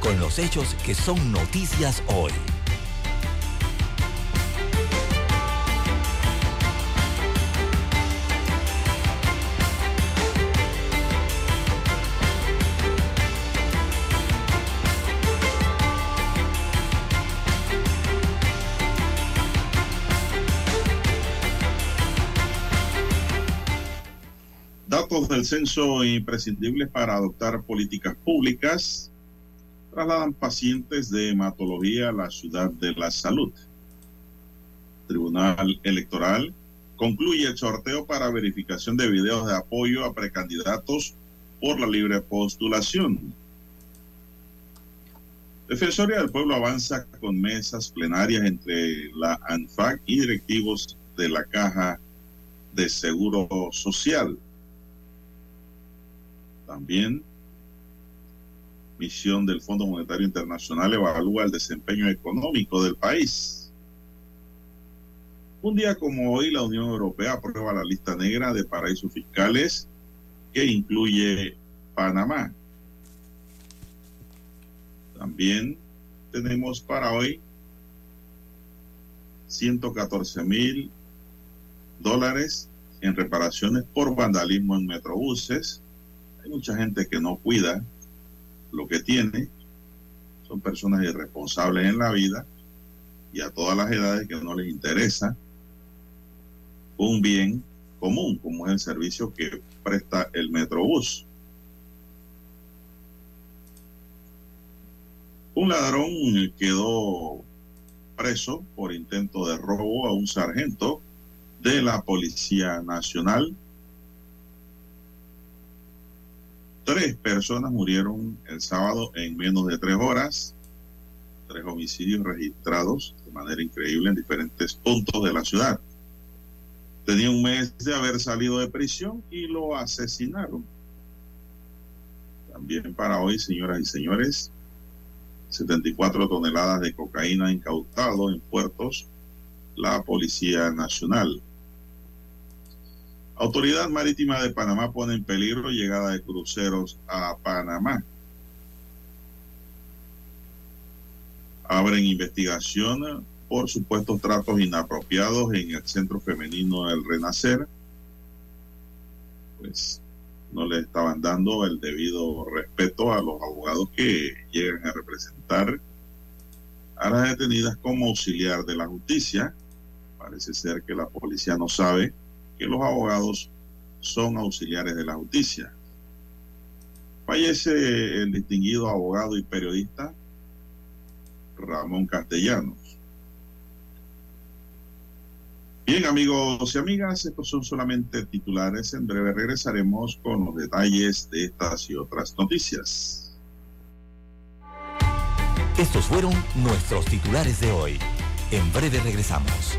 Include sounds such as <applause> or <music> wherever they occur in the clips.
con los hechos que son noticias hoy. Datos del censo imprescindibles para adoptar políticas públicas trasladan pacientes de hematología a la ciudad de la salud. Tribunal Electoral concluye el sorteo para verificación de videos de apoyo a precandidatos por la libre postulación. Defensoría del Pueblo avanza con mesas plenarias entre la ANFAC y directivos de la Caja de Seguro Social. También misión del Fondo Monetario Internacional evalúa el desempeño económico del país. Un día como hoy, la Unión Europea aprueba la lista negra de paraísos fiscales que incluye Panamá. También tenemos para hoy 114 mil dólares en reparaciones por vandalismo en metrobuses. Hay mucha gente que no cuida lo que tiene, son personas irresponsables en la vida y a todas las edades que no les interesa un bien común, como es el servicio que presta el Metrobús. Un ladrón quedó preso por intento de robo a un sargento de la Policía Nacional Tres personas murieron el sábado en menos de tres horas. Tres homicidios registrados de manera increíble en diferentes puntos de la ciudad. Tenía un mes de haber salido de prisión y lo asesinaron. También para hoy, señoras y señores, 74 toneladas de cocaína incautado en puertos la Policía Nacional. Autoridad Marítima de Panamá pone en peligro llegada de cruceros a Panamá. Abren investigación por supuestos tratos inapropiados en el Centro Femenino del Renacer. Pues no le estaban dando el debido respeto a los abogados que llegan a representar a las detenidas como auxiliar de la justicia. Parece ser que la policía no sabe que los abogados son auxiliares de la justicia. Fallece el distinguido abogado y periodista Ramón Castellanos. Bien, amigos y amigas, estos son solamente titulares. En breve regresaremos con los detalles de estas y otras noticias. Estos fueron nuestros titulares de hoy. En breve regresamos.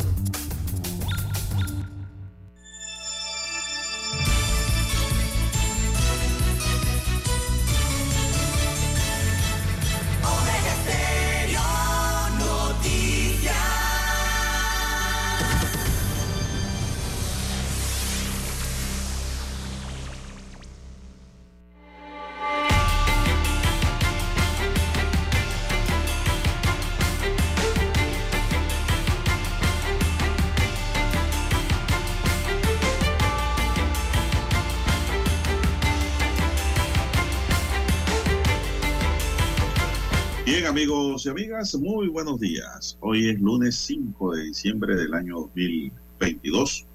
Amigos y amigas, muy buenos días. Hoy es lunes 5 de diciembre del año 2022.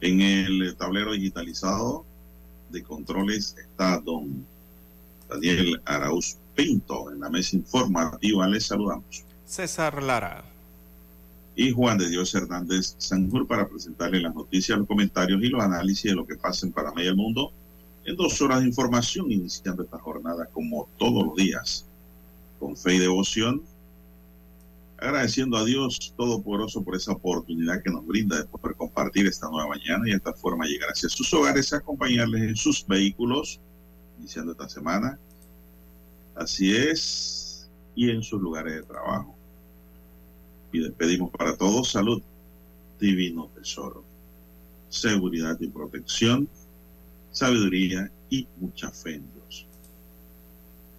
En el tablero digitalizado de controles está don Daniel Arauz Pinto. En la mesa informativa les saludamos. César Lara. Y Juan de Dios Hernández Sanjur para presentarle las noticias, los comentarios y los análisis de lo que pasa en Panamá y el mundo en dos horas de información, iniciando esta jornada como todos los días, con fe y devoción, agradeciendo a Dios Todopoderoso por esa oportunidad que nos brinda de poder compartir esta nueva mañana y esta forma llegar hacia sus hogares, acompañarles en sus vehículos, iniciando esta semana. Así es, y en sus lugares de trabajo. Y despedimos para todos salud, divino tesoro, seguridad y protección sabiduría y mucha fe en Dios.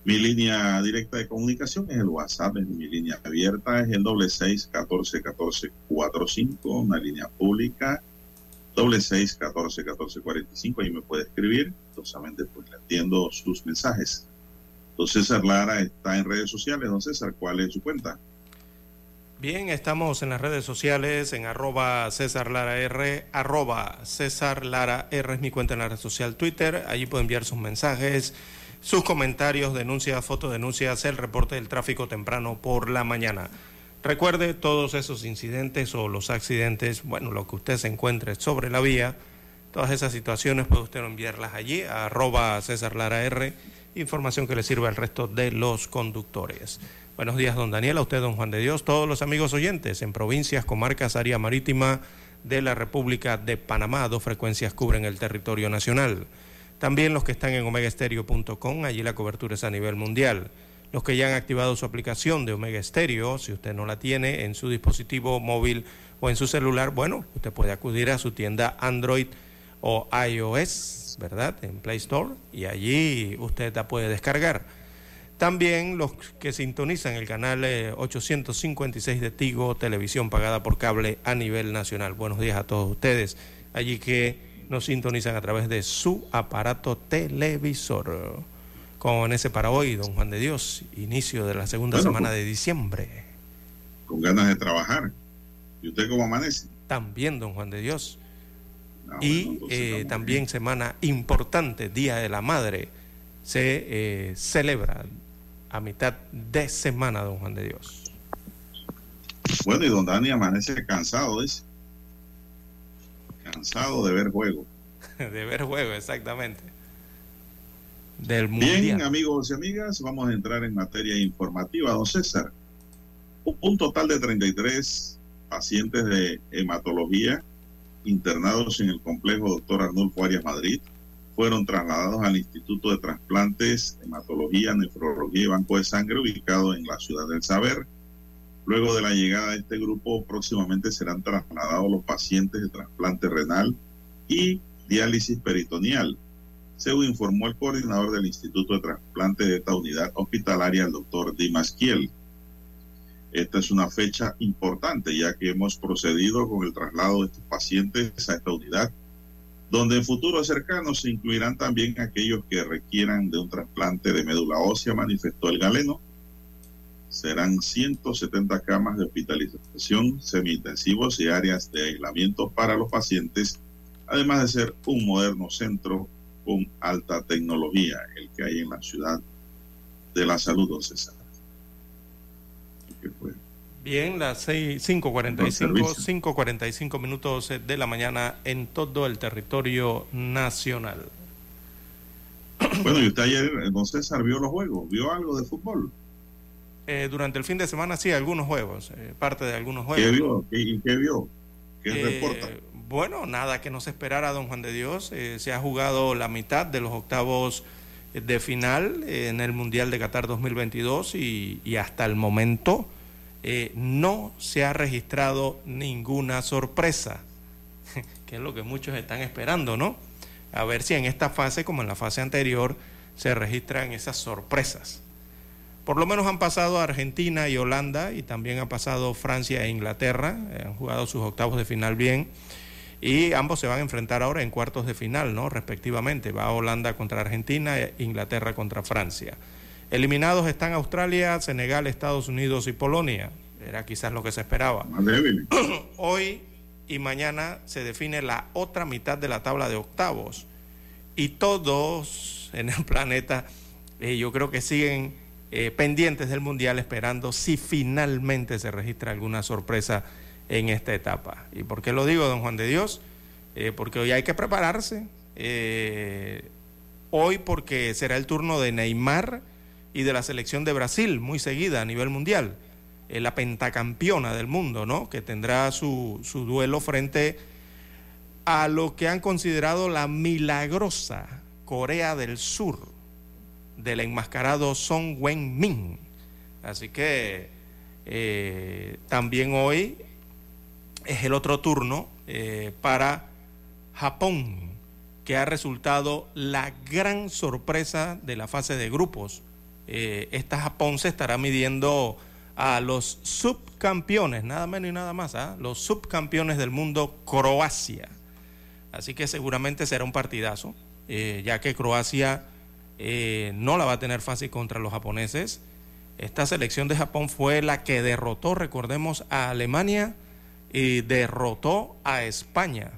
Mi línea directa de comunicación es el WhatsApp, es mi línea abierta, es el doble seis catorce catorce cuatro cinco, una línea pública, doble seis catorce catorce cuarenta y cinco, ahí me puede escribir, entonces pues le atiendo sus mensajes. Don César Lara está en redes sociales, don César, ¿cuál es su cuenta? Bien, estamos en las redes sociales, en arroba César Lara R, arroba César Lara R es mi cuenta en la red social Twitter. Allí puede enviar sus mensajes, sus comentarios, denuncias, fotodenuncias, el reporte del tráfico temprano por la mañana. Recuerde todos esos incidentes o los accidentes, bueno, lo que usted se encuentre sobre la vía, todas esas situaciones puede usted enviarlas allí, a arroba César Lara R, información que le sirva al resto de los conductores. Buenos días, don Daniel, a usted, don Juan de Dios, todos los amigos oyentes en provincias, comarcas, área marítima de la República de Panamá. Dos frecuencias cubren el territorio nacional. También los que están en omegaestereo.com, allí la cobertura es a nivel mundial. Los que ya han activado su aplicación de Omega Stereo, si usted no la tiene en su dispositivo móvil o en su celular, bueno, usted puede acudir a su tienda Android o iOS, ¿verdad? En Play Store y allí usted la puede descargar. También los que sintonizan el canal 856 eh, de Tigo, televisión pagada por cable a nivel nacional. Buenos días a todos ustedes, allí que nos sintonizan a través de su aparato televisor. Con ese para hoy, don Juan de Dios, inicio de la segunda semana de diciembre. Con ganas de trabajar. ¿Y usted cómo amanece? También, don Juan de Dios. Ah, y eh, también semana importante, Día de la Madre, se eh, celebra a mitad de semana, don Juan de Dios. Bueno, y don Dani amanece cansado, dice. Cansado de ver juego. <laughs> de ver juego, exactamente. Del Bien, amigos y amigas, vamos a entrar en materia informativa, don César. Un total de 33 pacientes de hematología internados en el complejo Doctor Arnulfo Arias Madrid fueron trasladados al Instituto de Trasplantes, Hematología, Nefrología y Banco de Sangre ubicado en la ciudad del Saber. Luego de la llegada de este grupo, próximamente serán trasladados los pacientes de trasplante renal y diálisis peritoneal, según informó el coordinador del Instituto de Trasplante de esta unidad hospitalaria, el doctor Dimas Kiel. Esta es una fecha importante ya que hemos procedido con el traslado de estos pacientes a esta unidad donde en futuro cercano se incluirán también aquellos que requieran de un trasplante de médula ósea, manifestó el galeno. Serán 170 camas de hospitalización semi-intensivos y áreas de aislamiento para los pacientes, además de ser un moderno centro con alta tecnología, el que hay en la ciudad de la salud, César. ¿Qué fue? Bien, las 5.45, 5.45 minutos de la mañana en todo el territorio nacional. Bueno, y usted ayer, don César, vio los juegos, vio algo de fútbol. Eh, durante el fin de semana sí, algunos juegos, eh, parte de algunos juegos. ¿Qué vio? ¿Y qué, vio? ¿Qué eh, reporta? Bueno, nada que no se esperara, don Juan de Dios. se ha jugado la mitad de los octavos de final en el Mundial de Qatar 2022 y, y hasta el momento eh, no se ha registrado ninguna sorpresa, <laughs> que es lo que muchos están esperando, ¿no? A ver si en esta fase, como en la fase anterior, se registran esas sorpresas. Por lo menos han pasado Argentina y Holanda y también han pasado Francia e Inglaterra, eh, han jugado sus octavos de final bien y ambos se van a enfrentar ahora en cuartos de final, ¿no? Respectivamente, va Holanda contra Argentina e Inglaterra contra Francia. Eliminados están Australia, Senegal, Estados Unidos y Polonia. Era quizás lo que se esperaba. <clears throat> Hoy y mañana se define la otra mitad de la tabla de octavos. Y todos en el planeta, eh, yo creo que siguen eh, pendientes del Mundial esperando si finalmente se registra alguna sorpresa en esta etapa. ¿Y por qué lo digo, don Juan de Dios? Eh, porque hoy hay que prepararse. hoy porque será el turno de Neymar y de la selección de Brasil, muy seguida a nivel mundial. la pentacampeona del mundo, ¿no? Que tendrá su, su duelo frente a lo que han considerado la milagrosa Corea del Sur del enmascarado Song Wen-min. Así que eh, también hoy es el otro turno eh, para Japón, que ha resultado la gran sorpresa de la fase de grupos. Eh, esta Japón se estará midiendo a los subcampeones, nada menos y nada más, ¿ah? los subcampeones del mundo, Croacia. Así que seguramente será un partidazo, ya que Croacia eh, no la va a tener fácil contra los japoneses. Esta selección de Japón fue la que derrotó, recordemos, a Alemania y derrotó a España.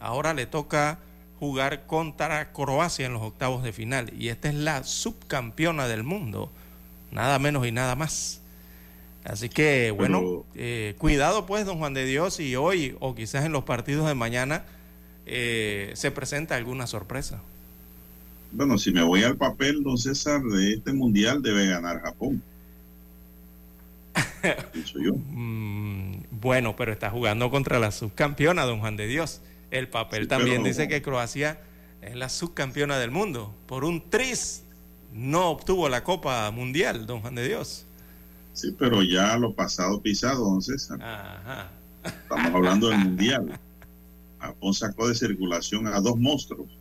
Ahora le toca jugar contra Croacia en los octavos de final. Y esta es la subcampeona del mundo, nada menos y nada más. Así que, bueno, eh, cuidado pues, don Juan de Dios, y hoy o quizás en los partidos de mañana eh, se presenta alguna sorpresa. Bueno, si me voy al papel, don César, de este mundial debe ganar Japón. <laughs> yo. Mm, bueno, pero está jugando contra la subcampeona, don Juan de Dios. El papel también dice que Croacia es la subcampeona del mundo. Por un tris no obtuvo la Copa Mundial, don Juan de Dios. Sí, pero ya lo pasado pisado, don César. Ajá. Estamos hablando del <laughs> mundial. Japón sacó de circulación a dos monstruos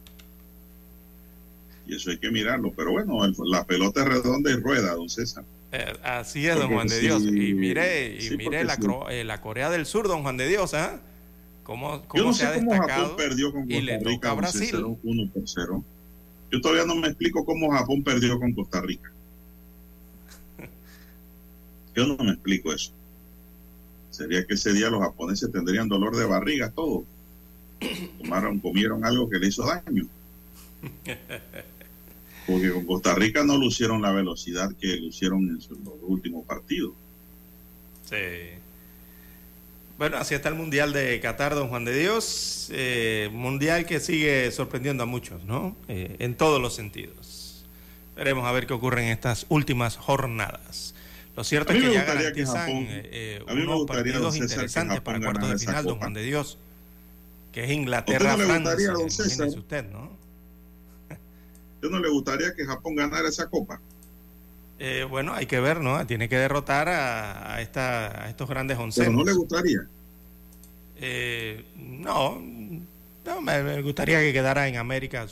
y eso hay que mirarlo. Pero bueno, la pelota es redonda y rueda, don César. Eh, así es, don Juan de Dios. Y mire, y mire la, eh, la, Corea del Sur, don Juan de Dios, ¿ah? ¿Cómo, cómo Yo no sé cómo Japón perdió con Costa Rica, Brasil. 1 por 0. Yo todavía no me explico cómo Japón perdió con Costa Rica. <laughs> Yo no me explico eso. Sería que ese día los japoneses tendrían dolor de barriga, todo. Tomaron, comieron algo que le hizo daño. <laughs> porque con Costa Rica no lucieron la velocidad que lucieron en los últimos partidos. Sí. Bueno, así está el Mundial de Qatar, don Juan de Dios. Eh, mundial que sigue sorprendiendo a muchos, ¿no? Eh, en todos los sentidos. Veremos a ver qué ocurre en estas últimas jornadas. Lo cierto es que ya garantizan eh, unos partidos interesantes para cuartos de final, don Juan de Dios, que es Inglaterra-Francia. usted, ¿no? ¿Usted no le gustaría que Japón ganara esa copa? Eh, bueno, hay que ver, ¿no? Tiene que derrotar a, esta, a estos grandes once. ¿Pero no le gustaría? Eh, no, no me, gustaría que quedara en América.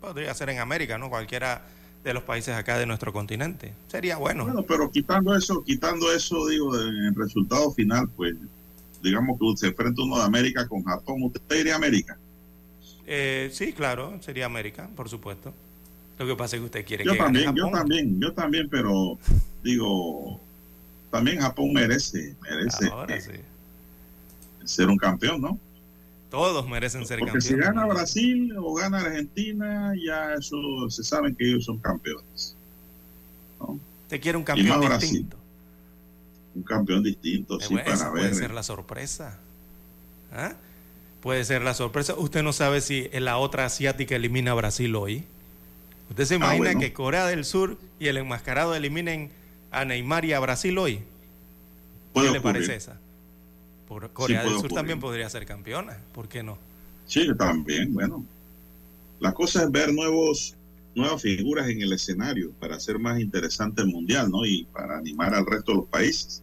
Podría ser en América, ¿no? Cualquiera de los países acá de nuestro continente. Sería bueno. Bueno, pero quitando eso, quitando eso, digo, en el resultado final, pues, digamos que se enfrenta uno de América con Japón, ¿usted iría a América? Eh, sí, claro, sería América, por supuesto. Lo que pasa es que usted quiere yo que también, Yo también, yo también, pero digo, también Japón merece, merece ser un campeón, ¿no? Todos merecen ser campeones. Porque si gana Brasil o gana Argentina, ya eso se saben que ellos son campeones. ¿no? Usted quiere un campeón distinto. Un campeón distinto, sí, para ver. Puede ser la sorpresa. ¿Ah? Puede ser la sorpresa. Usted no sabe si la otra asiática elimina a Brasil hoy. ¿Usted se ah, imagina que Corea del Sur y el enmascarado eliminen a Neymar y a Brasil hoy? ¿Qué le parece esa? Corea del Sur también podría ser campeona, ¿por qué no? Sí, también, bueno. La cosa es ver nuevos, nuevas figuras en el escenario para hacer más interesante el mundial, ¿no? Y para animar al resto de los países.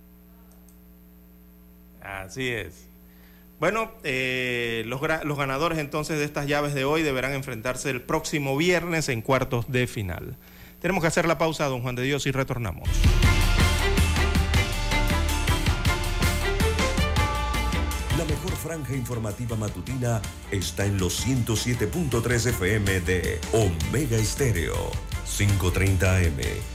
Así es. Bueno, eh, los, los, ganadores entonces de estas llaves de hoy deberán enfrentarse el próximo viernes en cuartos de final. Tenemos que hacer la pausa, don Juan de Dios, y retornamos. La mejor franja informativa matutina está en los 107.3 FM de Omega Estéreo, 530 AM.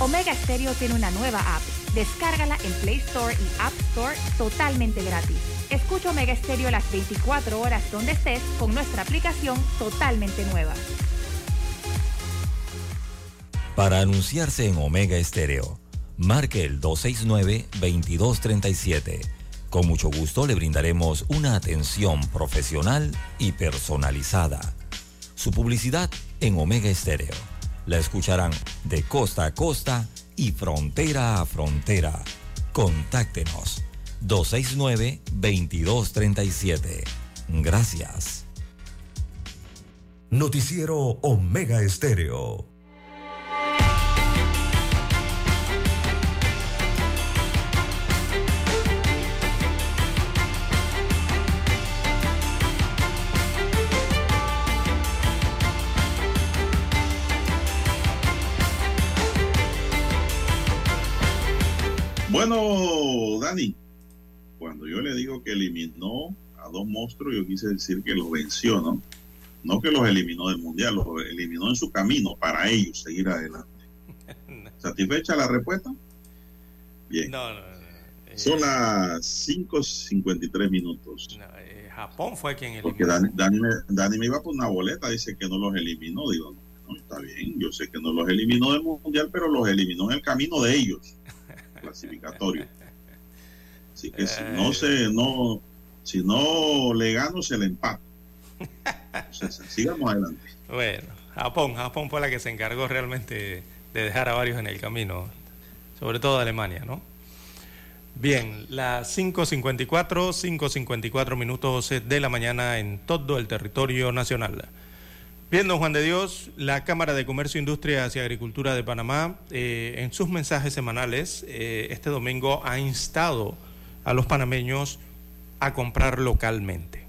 Omega Stereo tiene una nueva app. Descárgala en Play Store y App Store totalmente gratis. Escucha Omega Stereo las 24 horas donde estés con nuestra aplicación totalmente nueva. Para anunciarse en Omega Estéreo, marque el 269-2237. Con mucho gusto le brindaremos una atención profesional y personalizada. Su publicidad en Omega Estéreo. La escucharán de costa a costa y frontera a frontera. Contáctenos 269-2237. Gracias. Noticiero Omega Estéreo. Bueno, Dani, cuando yo le digo que eliminó a dos monstruos, yo quise decir que los venció, ¿no? No que los eliminó del Mundial, los eliminó en su camino para ellos seguir adelante. <laughs> ¿Satisfecha la respuesta? Bien. No, no, Son las 5.53 minutos. eh, Japón fue quien eliminó. Porque Dani, Dani me, Dani me iba por una boleta, dice que no los eliminó. Digo, no, está bien, yo sé que no los eliminó del Mundial, pero los eliminó en el camino de ellos, <laughs> clasificatorio. Así que si no se, no, si no le gano, se le empata. Entonces, <laughs> sigamos adelante. Bueno, Japón, Japón fue la que se encargó realmente de dejar a varios en el camino, sobre todo Alemania, ¿no? Bien, las 5.54, 5.54 minutos de la mañana en todo el territorio nacional. Bien, don Juan de Dios, la Cámara de Comercio, Industrias y Agricultura de Panamá, eh, en sus mensajes semanales, eh, este domingo ha instado a los panameños a comprar localmente.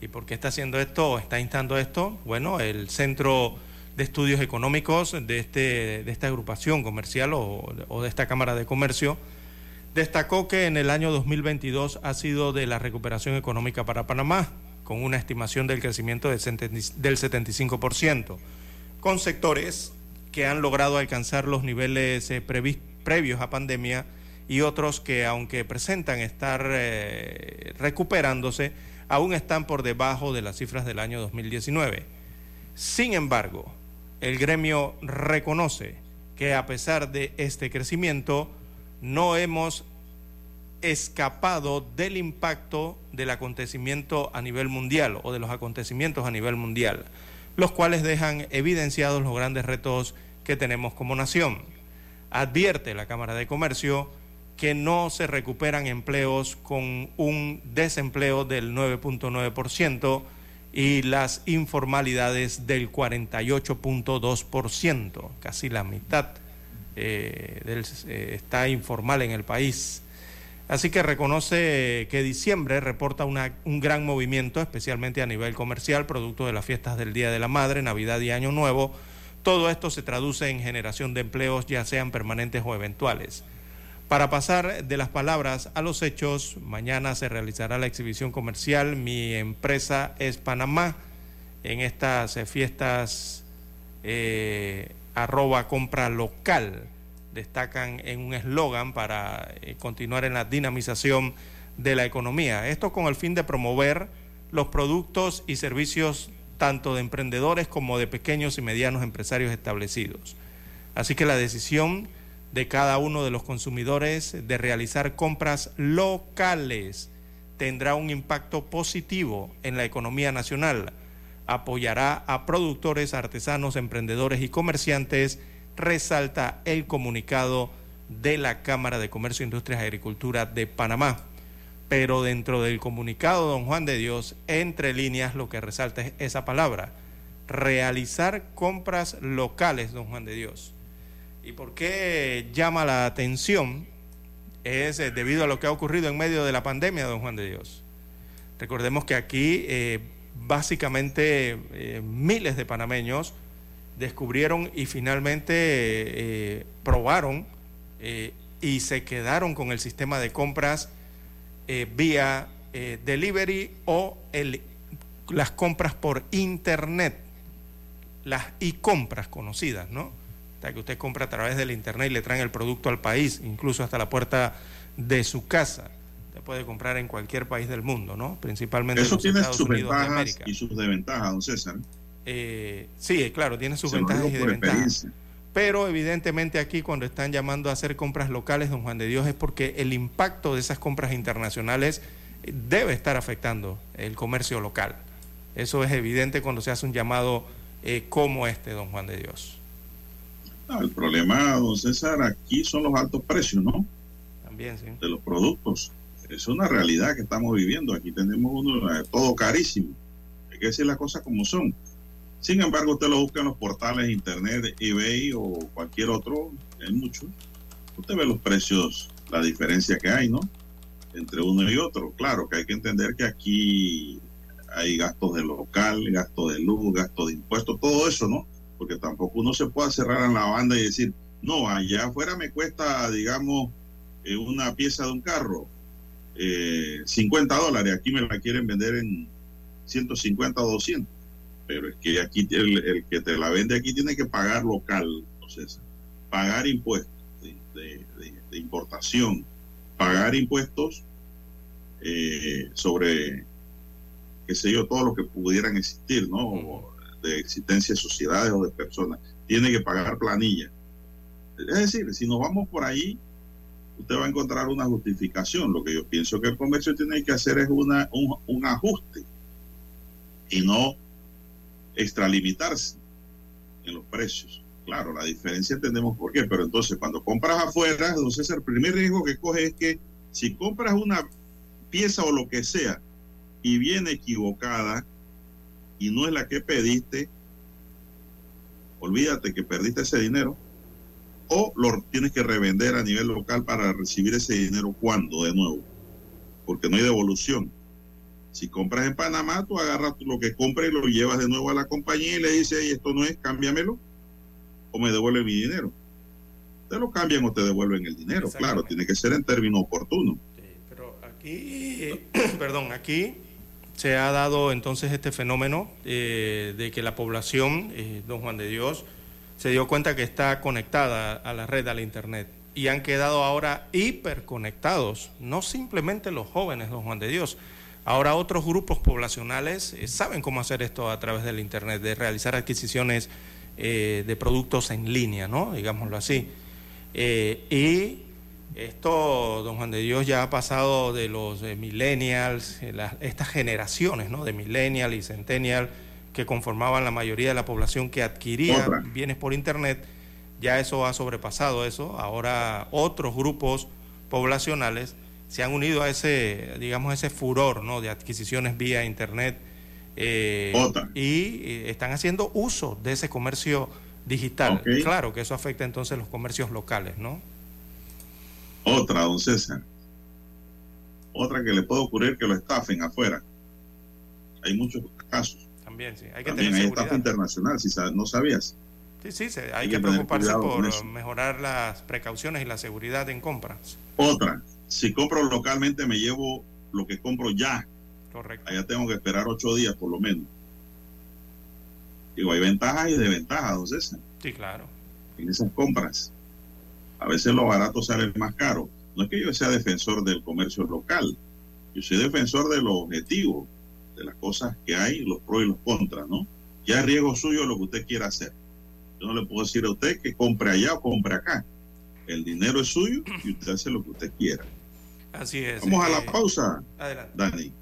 ¿Y por qué está haciendo esto? ¿Está instando esto? Bueno, el Centro de Estudios Económicos de, este, de esta agrupación comercial o, o de esta Cámara de Comercio destacó que en el año 2022 ha sido de la recuperación económica para Panamá, con una estimación del crecimiento del 70 del 75%, con sectores que han logrado alcanzar los niveles eh, previ- previos a pandemia y otros que, aunque presentan estar eh, recuperándose, aún están por debajo de las cifras del año 2019. Sin embargo, el gremio reconoce que a pesar de este crecimiento, no hemos escapado del impacto del acontecimiento a nivel mundial o de los acontecimientos a nivel mundial, los cuales dejan evidenciados los grandes retos que tenemos como nación. Advierte la Cámara de Comercio que no se recuperan empleos con un desempleo del 9.9% y las informalidades del 48.2%, casi la mitad eh, del- eh, está informal en el país. Así que reconoce que diciembre reporta una- un gran movimiento, especialmente a nivel comercial, producto de las fiestas del Día de la Madre, Navidad y Año Nuevo. Todo esto se traduce en generación de empleos, ya sean permanentes o eventuales. Para pasar de las palabras a los hechos, mañana se realizará la exhibición comercial Mi empresa es Panamá en estas fiestas eh, arroba compra local destacan en un eslogan para eh, continuar en la dinamización de la economía. Esto con el fin de promover los productos y servicios tanto de emprendedores como de pequeños y medianos empresarios establecidos. Así que la decisión de cada uno de los consumidores de realizar compras locales tendrá un impacto positivo en la economía nacional. Apoyará a productores, artesanos, emprendedores y comerciantes, resalta el comunicado de la Cámara de Comercio, Industrias y Agricultura de Panamá. Pero dentro del comunicado, don Juan de Dios, entre líneas, lo que resalta es esa palabra, realizar compras locales, don Juan de Dios. ¿Y por qué llama la atención? Es eh, debido a lo que ha ocurrido en medio de la pandemia, don Juan de Dios. Recordemos que aquí eh, básicamente eh, miles de panameños descubrieron y finalmente probaron y se quedaron con el sistema de compras vía delivery o las compras por internet, las e-compras conocidas, ¿no? que usted compra a través del internet y le traen el producto al país, incluso hasta la puerta de su casa. Usted puede comprar en cualquier país del mundo, ¿no? Principalmente Eso tiene sus ventajas y sus desventajas, don César. Eh, sí, claro, tiene sus ventajas y desventajas. Pero evidentemente aquí cuando están llamando a hacer compras locales, don Juan de Dios, es porque el impacto de esas compras internacionales debe estar afectando el comercio local. Eso es evidente cuando se hace un llamado eh, como este, don Juan de Dios el problema, don César, aquí son los altos precios, ¿no? También, sí. De los productos. Es una realidad que estamos viviendo. Aquí tenemos uno, eh, todo carísimo. Hay que decir las cosas como son. Sin embargo, usted lo busca en los portales internet, eBay o cualquier otro, hay muchos. Usted ve los precios, la diferencia que hay, ¿no? Entre uno y otro. Claro que hay que entender que aquí hay gastos de local, gastos de luz, gastos de impuestos, todo eso, ¿no? porque tampoco uno se puede cerrar en la banda y decir, no, allá afuera me cuesta, digamos, eh, una pieza de un carro, 50 eh, dólares, aquí me la quieren vender en 150 o 200, pero es que aquí el, que te la vende aquí tiene que pagar local, entonces, pagar impuestos de, importación, pagar impuestos eh, sobre, qué sé yo, todo lo que pudieran existir, ¿no? de existencia de sociedades o de personas, tiene que pagar planilla. Es decir, si nos vamos por ahí, usted va a encontrar una justificación. Lo que yo pienso que el comercio tiene que hacer es una, un, ajuste y no extralimitarse en los precios. Claro, la diferencia entendemos por qué, pero entonces cuando compras afuera, entonces el primer riesgo que coge es que si compras una pieza o lo que sea y viene equivocada, y no es la que pediste, olvídate que perdiste ese dinero o lo tienes que revender a nivel local para recibir ese dinero cuando de nuevo, porque no hay devolución. Si compras en Panamá, tú agarras lo que compras y lo llevas de nuevo a la compañía y le dices, esto no es, cámbiamelo o me devuelve mi dinero. Te lo cambian o te devuelven el dinero, claro, tiene que ser en términos oportunos. pero aquí, <clears throat> perdón, aquí se ha dado entonces este fenómeno eh, de que la población, eh, don Juan de Dios, se dio cuenta que está conectada a la red, a la Internet, y han quedado ahora hiperconectados, no simplemente los jóvenes, don Juan de Dios. Ahora otros grupos poblacionales eh, saben cómo hacer esto a través del Internet, de realizar adquisiciones de productos en línea, ¿no? Digámoslo así. y esto, don Juan de Dios, ya ha pasado de los millennials, eh, estas generaciones ¿no? de millennial y centennial que conformaban la mayoría de la población que adquiría bienes por Internet, ya eso ha sobrepasado eso. Ahora otros grupos poblacionales se han unido a ese, digamos, ese furor ¿no? de adquisiciones vía Internet eh, y eh, están haciendo uso de ese comercio digital. Claro que eso afecta entonces los comercios locales, ¿no? Otra, don César. Otra que le puede ocurrir que lo estafen afuera. Hay muchos casos. También, sí. Hay que También hay estafa internacional, si no sabías. Sí, sí, hay, que, preocuparse por mejorar las precauciones y la seguridad en compras. Otra, si compro localmente me llevo lo que compro ya. Correcto. Allá tengo que esperar ocho días por lo menos. Digo, hay ventajas y desventajas, don César. Sí, claro. En esas compras. A veces lo barato sale más caro. No es que yo sea defensor del comercio local, yo soy defensor de los objetivos, de las cosas que hay, los pros y los contras, ¿no? Ya es riesgo suyo lo que usted quiera hacer. Yo no le puedo decir a usted que compre allá o compre acá. El dinero es suyo y usted hace lo que usted quiera. Así es. Vamos a la eh, pausa, Adelante. Dani.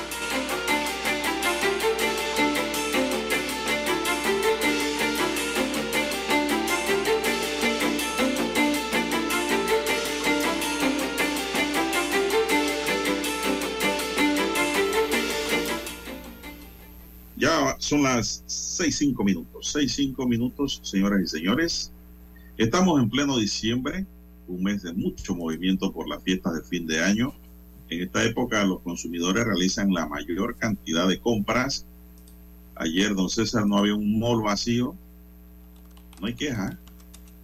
Son las seis cinco minutos. Seis cinco minutos, señoras y señores. Estamos en pleno diciembre, un mes de mucho movimiento por las fiestas de fin de año. En esta época los consumidores realizan la mayor cantidad de compras. Ayer, don César, no había un mall vacío. No hay queja.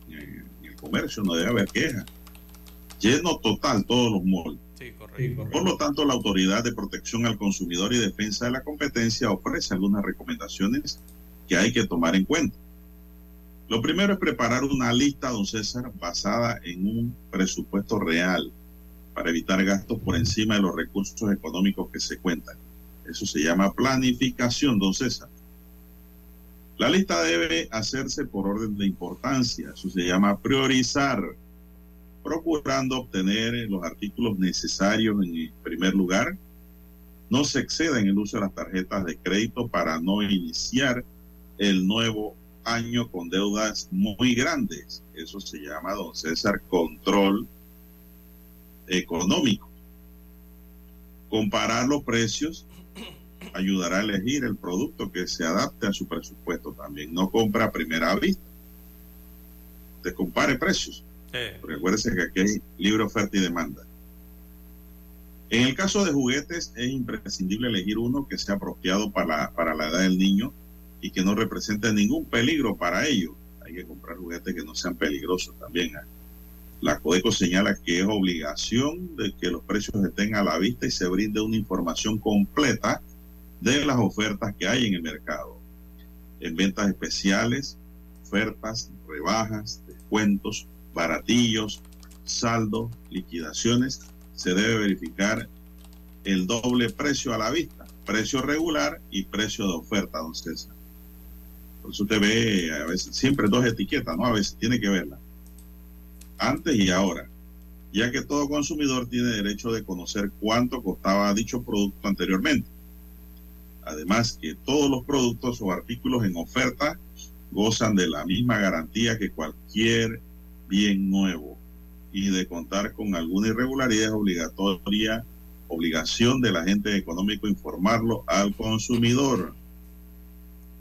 En el comercio no debe haber queja. Lleno total todos los malls. Sí. Por lo tanto, la Autoridad de Protección al Consumidor y Defensa de la Competencia ofrece algunas recomendaciones que hay que tomar en cuenta. Lo primero es preparar una lista, don César, basada en un presupuesto real para evitar gastos por encima de los recursos económicos que se cuentan. Eso se llama planificación, don César. La lista debe hacerse por orden de importancia, eso se llama priorizar. Procurando obtener los artículos necesarios en primer lugar. No se exceda en el uso de las tarjetas de crédito para no iniciar el nuevo año con deudas muy grandes. Eso se llama, don César, control económico. Comparar los precios ayudará a elegir el producto que se adapte a su presupuesto también. No compra a primera vista. Te compare precios. Que aquí hay libre oferta y demanda. En el caso de juguetes es imprescindible elegir uno que sea apropiado para para la edad del niño y que no represente ningún peligro para ellos. Hay que comprar juguetes que no sean peligrosos también. ¿ah? La Codeco señala que es obligación de que los precios estén a la vista y se brinde una información completa de las ofertas que hay en el mercado. En ventas especiales, ofertas, rebajas, descuentos, baratillos, saldo, liquidaciones, se debe verificar el doble precio a la vista, precio regular y precio de oferta, don César. Por eso usted ve a veces siempre dos etiquetas, ¿no? A veces tiene que verla. Antes y ahora. Ya que todo consumidor tiene derecho de conocer cuánto costaba dicho producto anteriormente. Además que todos los productos o artículos en oferta gozan de la misma garantía que cualquier bien nuevo y de contar con alguna irregularidad es obligatoria, obligación del agente económico informarlo al consumidor.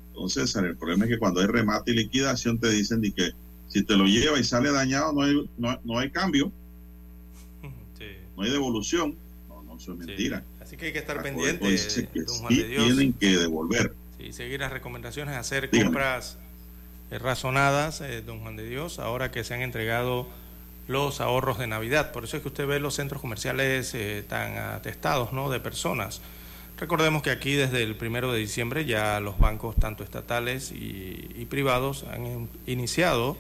Entonces, el problema es que cuando hay remate y liquidación te dicen de que si te lo lleva y sale dañado no hay, no, hay cambio, <laughs> no hay devolución. No, no, eso es mentira. Así que hay que estar pendiente. tienen que devolver. Sí, seguir las recomendaciones, hacer compras razonadas, eh, don Juan de Dios, ahora que se han entregado los ahorros de Navidad. Por eso es que usted ve los centros comerciales eh, tan atestados ¿no? de personas. Recordemos que aquí desde el primero de diciembre ya los bancos, tanto estatales y, privados, han iniciado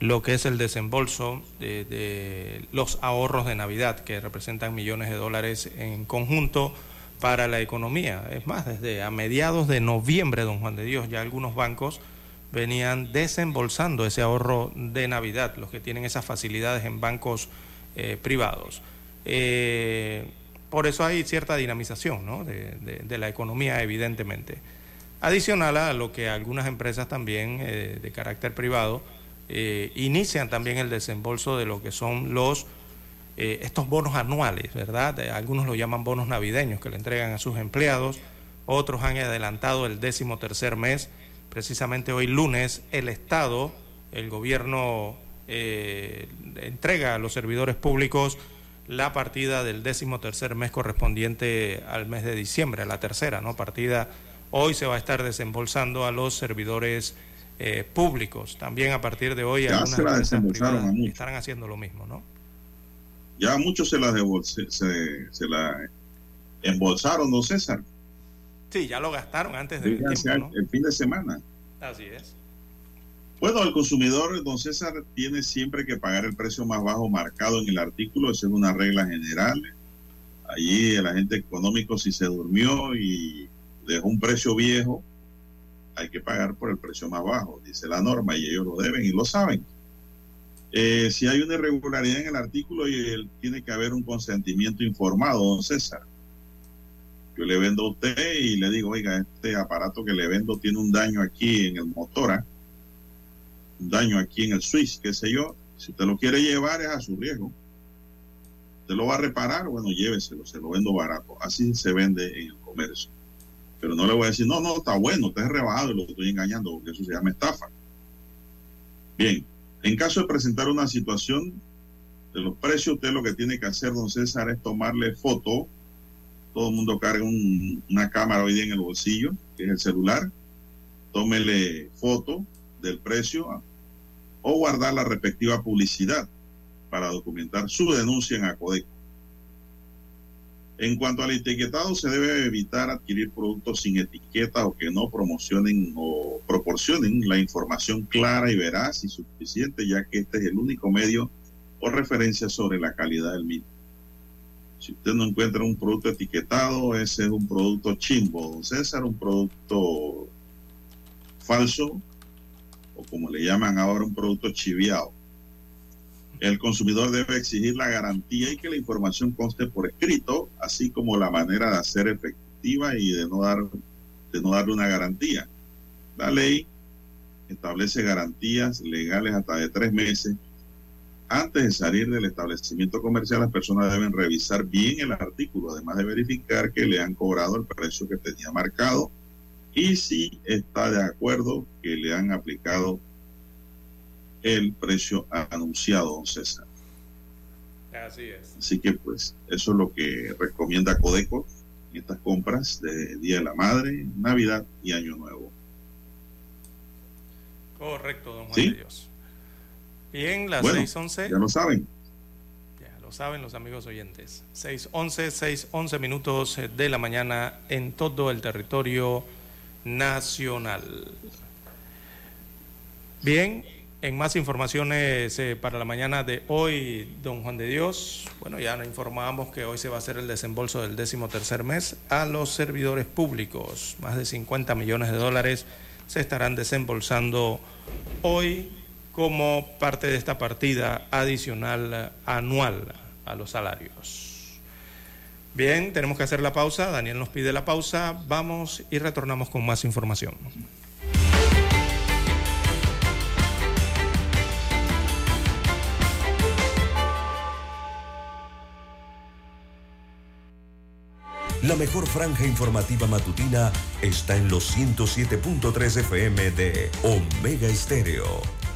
lo que es el desembolso de, los ahorros de Navidad, que representan millones de dólares en conjunto para la economía. Es más, desde a mediados de noviembre, don Juan de Dios, ya algunos bancos venían desembolsando ese ahorro de Navidad, los que tienen esas facilidades en bancos eh, privados. Eh, por eso hay cierta dinamización de, la economía, evidentemente. Adicional a lo que algunas empresas también eh, de carácter privado inician también el desembolso de lo que son los estos bonos anuales, ¿verdad? algunos lo llaman bonos navideños que le entregan a sus empleados, otros han adelantado el décimo tercer mes. Precisamente hoy lunes el Estado, el gobierno entrega a los servidores públicos la partida del décimo tercer mes correspondiente al mes de diciembre, la tercera, ¿no? Partida hoy se va a estar desembolsando a los servidores eh, públicos. También a partir de hoy ya se la desembolsaron a estarán haciendo lo mismo, ¿no? Ya muchos se la, se, se, la embolsaron, ¿no, César? Sí, ya lo gastaron antes del el fin de semana. Así es. Bueno, el consumidor, don César, tiene siempre que pagar el precio más bajo marcado en el artículo, esa es una regla general. Allí el agente económico, si se durmió y dejó un precio viejo, hay que pagar por el precio más bajo, dice la norma, y ellos lo deben y lo saben. Eh, si hay una irregularidad en el artículo, y tiene que haber un consentimiento informado, don César. Yo le vendo a usted y le digo, oiga, este aparato que le vendo tiene un daño aquí en el motor. ¿ah? daño aquí en el switch, qué sé yo, si usted lo quiere llevar es a su riesgo. Usted lo va a reparar, bueno, lléveselo, se lo vendo barato. Así se vende en el comercio. Pero no le voy a decir, no, no, está bueno, usted es rebajado y lo estoy engañando, porque eso se llama estafa. Bien, en caso de presentar una situación de los precios, usted lo que tiene que hacer, don César, es tomarle foto. Todo el mundo carga una cámara hoy día en el bolsillo, que es el celular. Tómele foto del precio o guardar la respectiva publicidad para documentar su denuncia en ACODECO. En cuanto al etiquetado, se debe evitar adquirir productos sin etiqueta o que no promocionen o proporcionen la información clara y veraz y suficiente, ya que este es el único medio o referencia sobre la calidad del mismo. Si usted no encuentra un producto etiquetado, ese es un producto chimbo, don César, un producto falso, o como le llaman ahora, un producto chiviado. El consumidor debe exigir la garantía y que la información conste por escrito, así como la manera de hacer efectiva y de no, dar, de no darle una garantía. La ley establece garantías legales hasta de tres meses. Antes de salir del establecimiento comercial, las personas deben revisar bien el artículo, además de verificar que le han cobrado el precio que tenía marcado y si está de acuerdo que le han aplicado el precio anunciado, don César. Así es. Así que pues eso es lo que recomienda Codeco en estas compras de Día de la Madre, Navidad y Año Nuevo. Correcto, don Juan ¿Sí? de Dios. Bien, las Bueno, 6.11. ya lo saben. Ya lo saben los amigos oyentes. 6.11, 6.11 minutos de la mañana en todo el territorio nacional. Bien, en más informaciones eh, para la mañana de hoy, don Juan de Dios, bueno, ya nos informamos que hoy se va a hacer el desembolso del décimo tercer mes a los servidores públicos. Más de 50 millones de dólares se estarán desembolsando hoy como parte de esta partida adicional anual a los salarios. Bien, tenemos que hacer la pausa. Daniel nos pide la pausa. Vamos y retornamos con más información. La mejor franja informativa matutina está en los 107.3 FM de Omega Estéreo.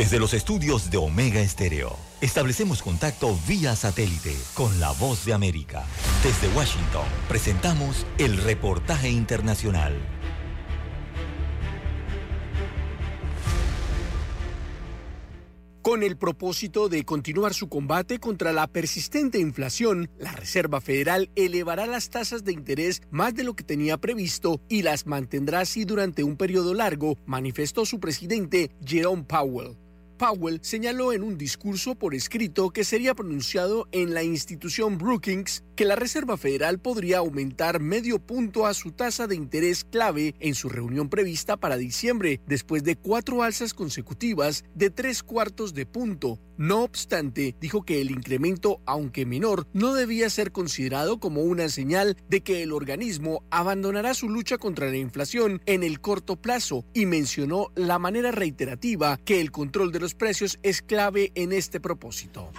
Desde los estudios de Omega Estéreo, establecemos contacto vía satélite con la voz de América. Desde Washington, presentamos el reportaje internacional. Con el propósito de continuar su combate contra la persistente inflación, la Reserva Federal elevará las tasas de interés más de lo que tenía previsto y las mantendrá así durante un periodo largo, manifestó su presidente Jerome Powell. Powell señaló en un discurso por escrito que sería pronunciado en la institución Brookings que la Reserva Federal podría aumentar medio punto a su tasa de interés clave en su reunión prevista para diciembre, después de cuatro alzas consecutivas de tres cuartos de punto. No obstante, dijo que el incremento, aunque menor, no debía ser considerado como una señal de que el organismo abandonará su lucha contra la inflación en el corto plazo y mencionó la manera reiterativa que el control de los precios es clave en este propósito.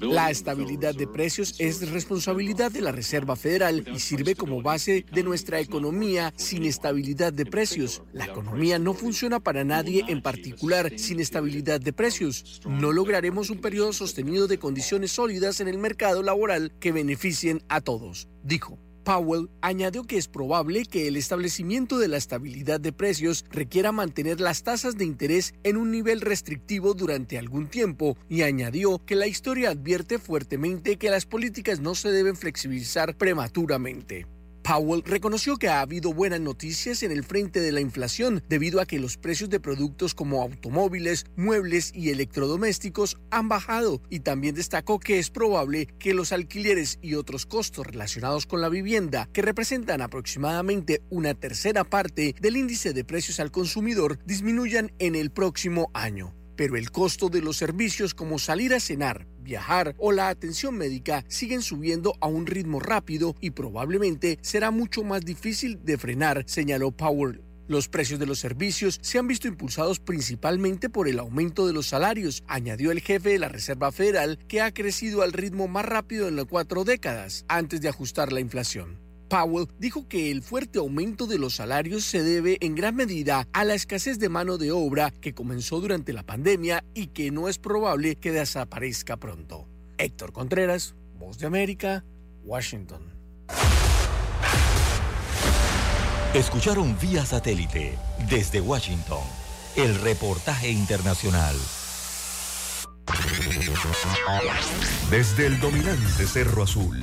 La estabilidad de precios es responsabilidad de la Reserva Federal y sirve como base de nuestra economía sin estabilidad de precios. La economía no funciona para nadie en particular sin estabilidad de precios. No lograremos un periodo sostenido de condiciones sólidas en el mercado laboral que beneficien a todos, dijo. Powell añadió que es probable que el establecimiento de la estabilidad de precios requiera mantener las tasas de interés en un nivel restrictivo durante algún tiempo y añadió que la historia advierte fuertemente que las políticas no se deben flexibilizar prematuramente. Powell reconoció que ha habido buenas noticias en el frente de la inflación debido a que los precios de productos como automóviles, muebles y electrodomésticos han bajado y también destacó que es probable que los alquileres y otros costos relacionados con la vivienda, que representan aproximadamente una tercera parte del índice de precios al consumidor, disminuyan en el próximo año pero el costo de los servicios como salir a cenar, viajar o la atención médica siguen subiendo a un ritmo rápido y probablemente será mucho más difícil de frenar, señaló Powell. Los precios de los servicios se han visto impulsados principalmente por el aumento de los salarios, añadió el jefe de la Reserva Federal, que ha crecido al ritmo más rápido en las cuatro décadas, antes de ajustar la inflación. Powell dijo que el fuerte aumento de los salarios se debe en gran medida a la escasez de mano de obra que comenzó durante la pandemia y que no es probable que desaparezca pronto. Héctor Contreras, Voz de América, Washington. Escucharon vía satélite desde Washington el reportaje internacional. Desde el dominante Cerro Azul,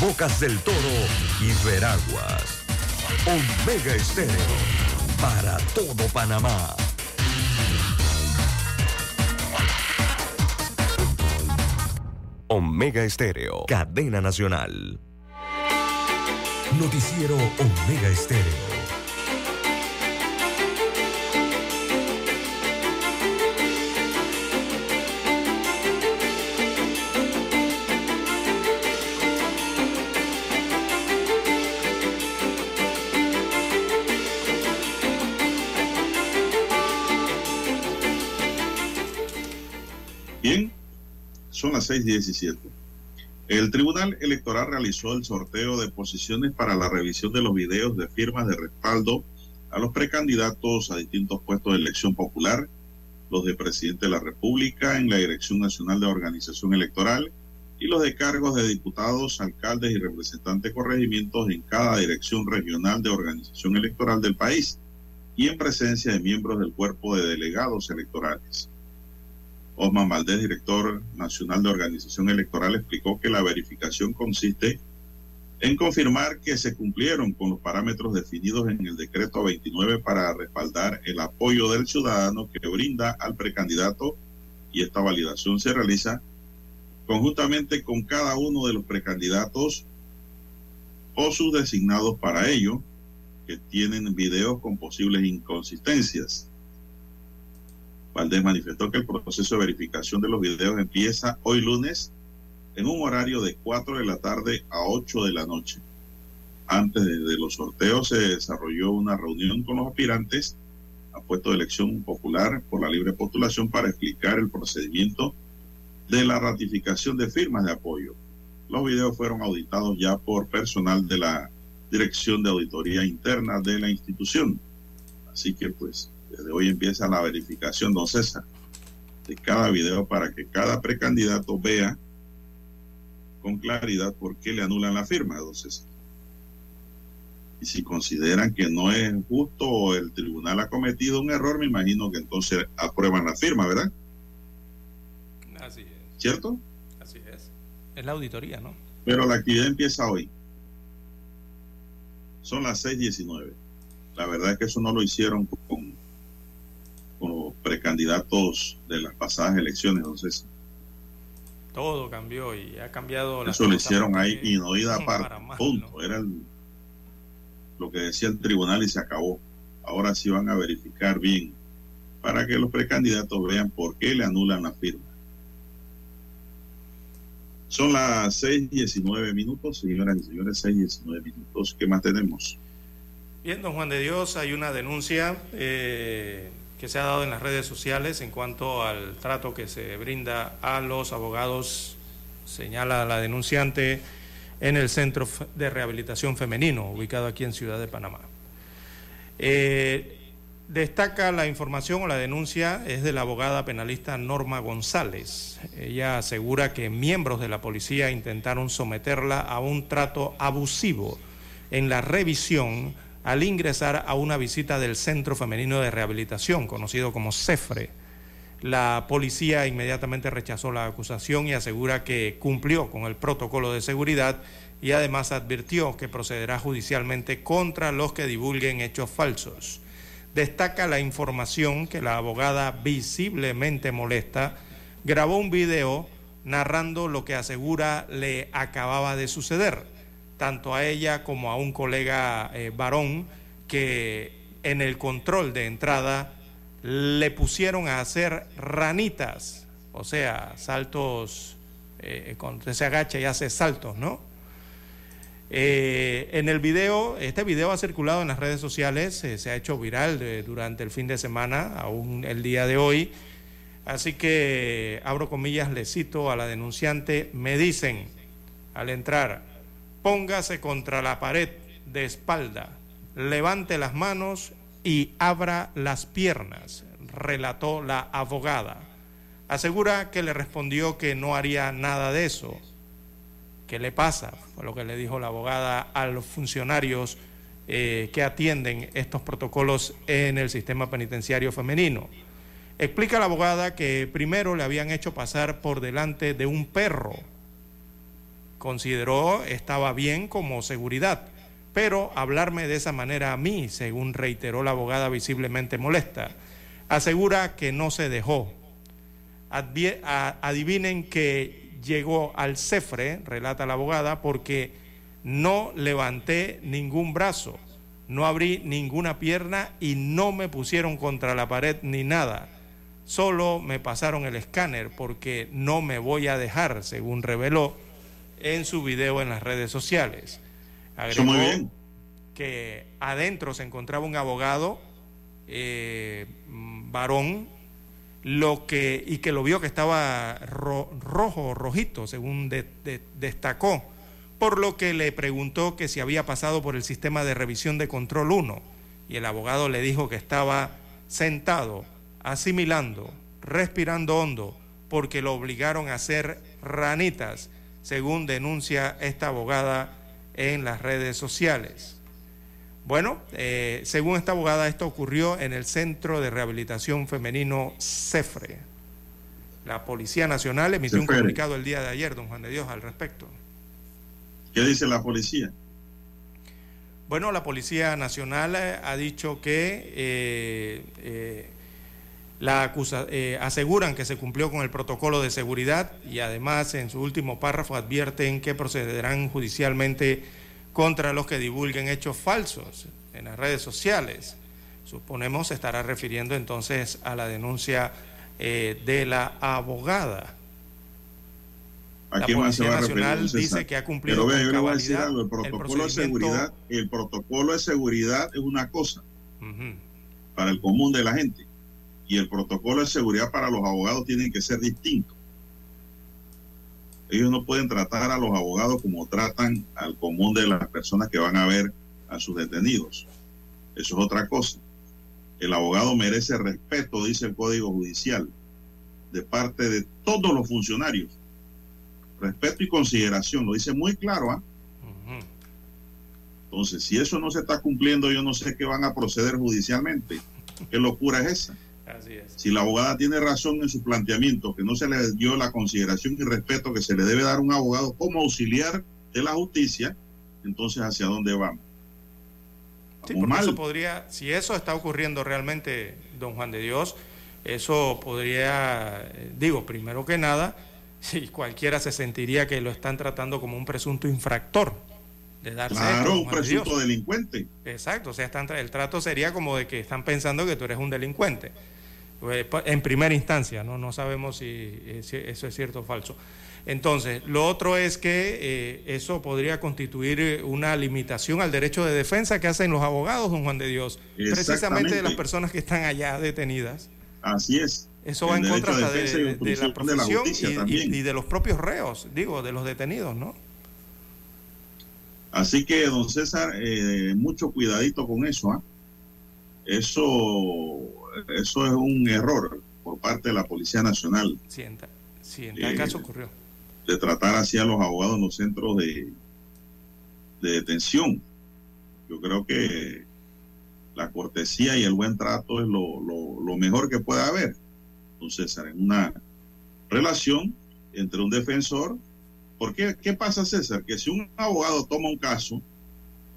Bocas del Toro y Veraguas. Omega Estéreo para todo Panamá. Omega Estéreo, cadena nacional. Noticiero Omega Estéreo. El Tribunal Electoral realizó el sorteo de posiciones para la revisión de los videos de firmas de respaldo a los precandidatos a distintos puestos de elección popular, los de presidente de la República en la Dirección Nacional de Organización Electoral y los de cargos de diputados, alcaldes y representantes corregimientos en cada dirección regional de organización electoral del país y en presencia de miembros del cuerpo de delegados electorales. Osman Valdés, director nacional de organización electoral, explicó que la verificación consiste en confirmar que se cumplieron con los parámetros definidos en el decreto 29 para respaldar el apoyo del ciudadano que brinda al precandidato y esta validación se realiza conjuntamente con cada uno de los precandidatos o sus designados para ello que tienen videos con posibles inconsistencias. Valdés manifestó que el proceso de verificación de los videos empieza hoy lunes en un horario de 4 de la tarde a 8 de la noche. Antes de, los sorteos se desarrolló una reunión con los aspirantes a puesto de elección popular por la libre postulación para explicar el procedimiento de la ratificación de firmas de apoyo. Los videos fueron auditados ya por personal de la Dirección de Auditoría Interna de la institución. Así que pues desde hoy empieza la verificación, don César, de cada video para que cada precandidato vea con claridad por qué le anulan la firma, don César. Y si consideran que no es justo o el tribunal ha cometido un error, me imagino que entonces aprueban la firma, ¿verdad? Así es. ¿Cierto? Así es. Es la auditoría, ¿no? Pero la actividad empieza hoy. Son las 6:19. La verdad es que eso no lo hicieron con como precandidatos de las pasadas elecciones. Entonces, todo cambió y ha cambiado. Eso lo hicieron ahí y no ida aparte. <laughs> Punto. Era lo que decía el tribunal y se acabó. Ahora sí van a verificar bien para que los precandidatos vean por qué le anulan la firma. Son las 6:19 minutos, señoras y señores, 6:19 minutos. ¿Qué más tenemos? Bien, don Juan de Dios, hay una denuncia eh, que se ha dado en las redes sociales en cuanto al trato que se brinda a los abogados, señala la denunciante, en el Centro de Rehabilitación Femenino, ubicado aquí en Ciudad de Panamá. Eh, destaca la información o la denuncia es de la abogada penalista Norma González. Ella asegura que miembros de la policía intentaron someterla a un trato abusivo en la revisión al ingresar a una visita del Centro Femenino de Rehabilitación, conocido como CEFRE. La policía inmediatamente rechazó la acusación y asegura que cumplió con el protocolo de seguridad y además advirtió que procederá judicialmente contra los que divulguen hechos falsos. Destaca la información que la abogada visiblemente molesta grabó un video narrando lo que asegura le acababa de suceder tanto a ella como a un colega eh, varón que en el control de entrada le pusieron a hacer ranitas, o sea, saltos, eh, cuando se agacha y hace saltos, ¿no? Eh, en el video, este video ha circulado en las redes sociales, se ha hecho viral durante el fin de semana, aún el día de hoy. Así que, abro comillas, le cito a la denunciante, me dicen al entrar, póngase contra la pared de espalda, levante las manos y abra las piernas, relató la abogada. Asegura que le respondió que no haría nada de eso. ¿Qué le pasa? Fue lo que le dijo la abogada a los funcionarios eh, que atienden estos protocolos en el sistema penitenciario femenino. Explica la abogada que primero le habían hecho pasar por delante de un perro. Consideró estaba bien como seguridad, pero hablarme de esa manera a mí, según reiteró la abogada visiblemente molesta, asegura que no se dejó. adivinen que llegó al cefre, relata la abogada, porque no levanté ningún brazo, no abrí ninguna pierna y no me pusieron contra la pared ni nada Solo me pasaron el escáner porque no me voy a dejar, según reveló en su video en las redes sociales. Agregó que adentro se encontraba un abogado eh, varón lo que, y que lo vio que estaba rojo, rojito, según destacó, por lo que le preguntó que si había pasado por el sistema de revisión de control 1 y el abogado le dijo que estaba sentado asimilando, respirando hondo, porque lo obligaron a hacer ranitas, según denuncia esta abogada en las redes sociales. Bueno, eh, según esta abogada, esto ocurrió en el Centro de Rehabilitación Femenino CEFRE. La Policía Nacional emitió un comunicado el día de ayer, don Juan de Dios, al respecto. ¿Qué dice la policía? Bueno, la Policía Nacional eh, ha dicho que eh, la acusa, eh, aseguran que se cumplió con el protocolo de seguridad y además en su último párrafo advierten que procederán judicialmente contra los que divulguen hechos falsos en las redes sociales. Suponemos se estará refiriendo entonces a la denuncia eh, de la abogada. la Policía Nacional dice que ha cumplido con cabalidad el protocolo de seguridad, el protocolo de seguridad es una cosa para el común de la gente y el protocolo de seguridad para los abogados tiene que ser distinto. Ellos no pueden tratar a los abogados como tratan al común de las personas que van a ver a sus detenidos. Eso es otra cosa. El abogado merece respeto, dice el Código Judicial, de parte de todos los funcionarios. Respeto y consideración, lo dice muy claro. ¿ah? Entonces, si eso no se está cumpliendo, yo no sé qué van a proceder judicialmente. ¿Qué locura es esa? Si la abogada tiene razón en su planteamiento, que no se le dio la consideración y respeto que se le debe dar a un abogado como auxiliar de la justicia, entonces hacia dónde vamos. Sí, eso podría, si eso está ocurriendo realmente, don Juan de Dios, eso podría, eh, digo, primero que nada, <laughs> si cualquiera se sentiría que lo están tratando como un presunto infractor de darse claro, un presunto delincuente. Exacto, o sea, el trato sería como de que están pensando que tú eres un delincuente. Eh, en primera instancia, no, no sabemos eh, si, eso es cierto o falso. Entonces, lo otro es que eh, eso podría constituir una limitación al derecho de defensa que hacen los abogados, don Juan de Dios, precisamente de las personas que están allá detenidas. Así es. Eso va en contra de, la profesión y, de los propios reos, digo, de los detenidos, ¿no? Así que, don César, mucho cuidadito con eso. ¿ah? Eso eso es un error por parte de la Policía Nacional. Sí, en, tal caso ocurrió. De tratar así a los abogados en los centros de, de detención. Yo creo que la cortesía y el buen trato es lo, lo, mejor que puede haber. Entonces, en una relación entre un defensor, porque ¿qué pasa, César? Que si un abogado toma un caso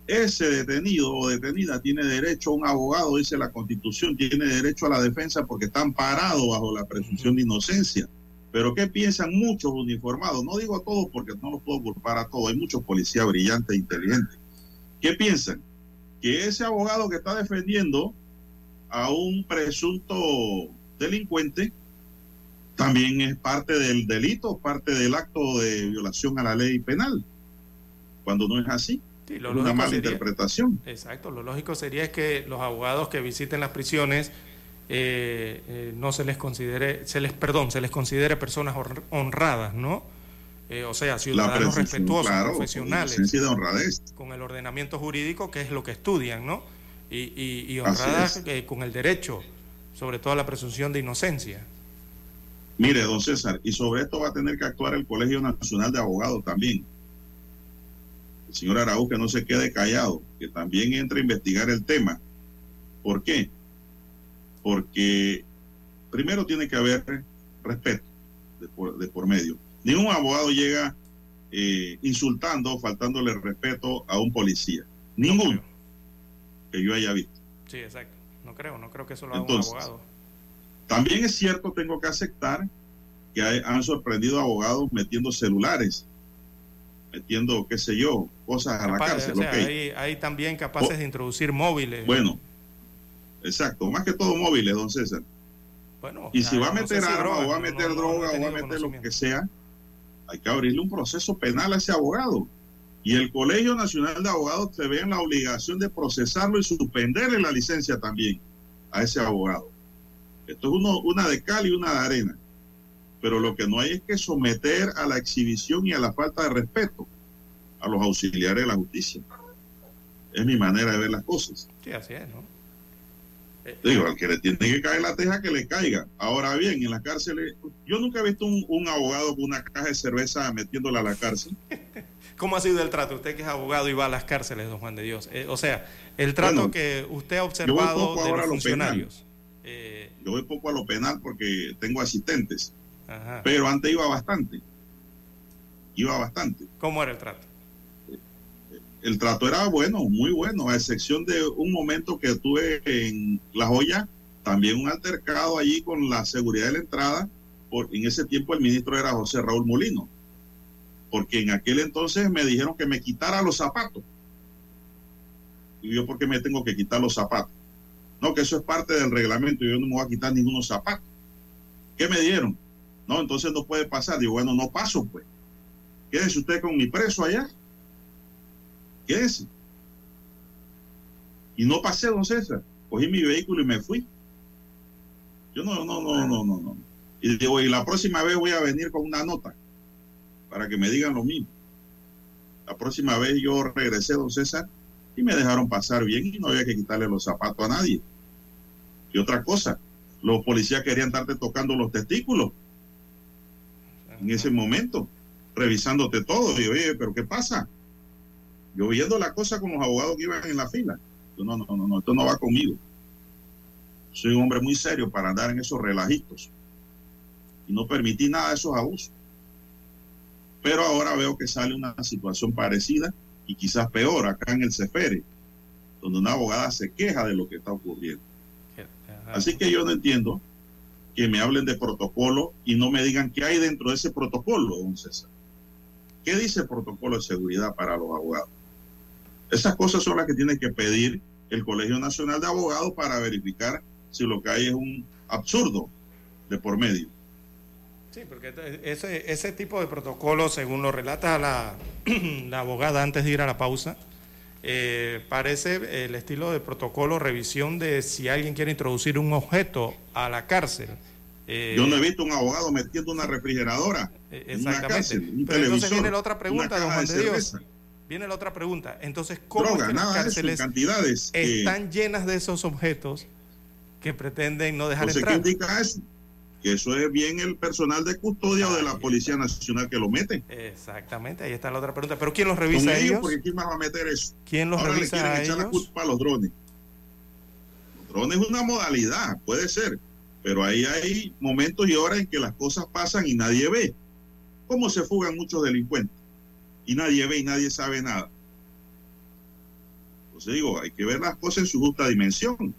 ese detenido o detenida tiene derecho a un abogado, dice la Constitución, tiene derecho a la defensa porque están parados bajo la presunción de inocencia. Pero ¿qué piensan muchos uniformados? No digo a todos porque no los puedo culpar a todos. Hay muchos policías brillantes e inteligentes. ¿Qué piensan? Que ese abogado que está defendiendo a un presunto delincuente también es parte del delito, parte del acto de violación a la ley penal, cuando no es así una mala interpretación. Exacto, lo lógico sería es que los abogados que visiten las prisiones eh, eh, no se les considere, se les, perdón, se les considere personas honradas, ¿no? Eh, o sea, ciudadanos respetuosos, profesionales, con el ordenamiento jurídico, que es lo que estudian, ¿no? Y, y, honradas con el derecho, sobre todo la presunción de inocencia. Mire, don César, y sobre esto va a tener que actuar el Colegio Nacional de Abogados también. El señor Araújo que no se quede callado, que también entre a investigar el tema. ¿Por qué? Porque primero tiene que haber respeto de por medio. Ningún abogado llega eh, insultando o faltándole respeto a un policía. Ninguno que yo haya visto. Sí, exacto. No creo, no creo que eso lo haga un abogado. También es cierto, tengo que aceptar que han sorprendido abogados metiendo celulares, metiendo, qué sé yo, cosas a la cárcel. hay, también capaces de introducir móviles. Bueno, exacto, más que todo móviles, don César. Bueno, y si va a meter armas o va a meter droga o va a meter lo que sea, hay que abrirle un proceso penal a ese abogado. Y el Colegio Nacional de Abogados se ve en la obligación de procesarlo y suspenderle la licencia también a ese abogado. Esto es uno, una de cal y una de arena. Pero lo que no hay es que someter a la exhibición y a la falta de respeto a los auxiliares de la justicia. Es mi manera de ver las cosas. Sí, así es, ¿no? Digo, al que le tiene que caer la teja, que le caiga. Ahora bien, en las cárceles, yo nunca he visto un, abogado con una caja de cerveza metiéndola a la cárcel. <laughs> ¿Cómo ha sido el trato? Usted que es abogado y va a las cárceles, don Juan de Dios. Eh, o sea, el trato que usted ha observado de los funcionarios. Eh, yo voy poco a lo penal porque tengo asistentes. Pero antes iba bastante. Iba bastante. ¿Cómo era el trato? el trato era bueno, muy bueno, a excepción de un momento que tuve en La Joya, también un altercado allí con la seguridad de la entrada, por, en ese tiempo el ministro era José Raúl Molino, porque en aquel entonces me dijeron que me quitara los zapatos. Y yo, ¿por qué me tengo que quitar los zapatos? No, que eso es parte del reglamento, yo no me voy a quitar ninguno zapato. ¿Qué me dieron? No, entonces no puede pasar. Digo, bueno, no paso, pues. Quédese usted con mi preso allá es? Y no pasé, don César. Cogí mi vehículo y me fui. Yo no, no, no, no, no, no. Y digo, y la próxima vez voy a venir con una nota para que me digan lo mismo. La próxima vez yo regresé, don César, y me dejaron pasar bien y no había que quitarle los zapatos a nadie. Y otra cosa, los policías querían estarte tocando los testículos en ese momento, revisándote todo. Y oye, pero ¿qué pasa? Yo viendo la cosa con los abogados que iban en la fila. no, no, no, no, esto no va conmigo. Soy un hombre muy serio para andar en esos relajitos. Y no permití nada de esos abusos. Pero ahora veo que sale una situación parecida y quizás peor acá en el CEFERE, donde una abogada se queja de lo que está ocurriendo. Así que yo no entiendo que me hablen de protocolo y no me digan qué hay dentro de ese protocolo, don César. ¿Qué dice protocolo de seguridad para los abogados? Esas cosas son las que tiene que pedir el Colegio Nacional de Abogados para verificar si lo que hay es un absurdo de por medio. Sí, porque ese, ese tipo de protocolo, según lo relata la, <clears throat> la abogada antes de ir a la pausa, eh, parece el estilo de protocolo revisión de si alguien quiere introducir un objeto a la cárcel. Eh, Yo no he visto un abogado metiendo una refrigeradora en una cárcel, un Pero entonces viene la otra pregunta, don Juan de Dios. Viene la otra pregunta. Entonces, ¿cómo las cárceles cantidades están llenas de esos objetos que pretenden no dejar entrar? ¿Qué indica eso? Que eso es bien el personal de custodia o de la Policía Nacional que lo mete. Exactamente, ahí está la otra pregunta. ¿Pero quién los revisa a ellos? Porque ¿quién más va a meter eso? ¿Quién los Ahora revisa le quieren echar la culpa a los drones. Los drones es una modalidad, puede ser, pero ahí hay momentos y horas en que las cosas pasan y nadie ve. ¿Cómo se fugan muchos delincuentes? y nadie ve y nadie sabe nada. Entonces digo, hay que ver las cosas en su justa dimensión.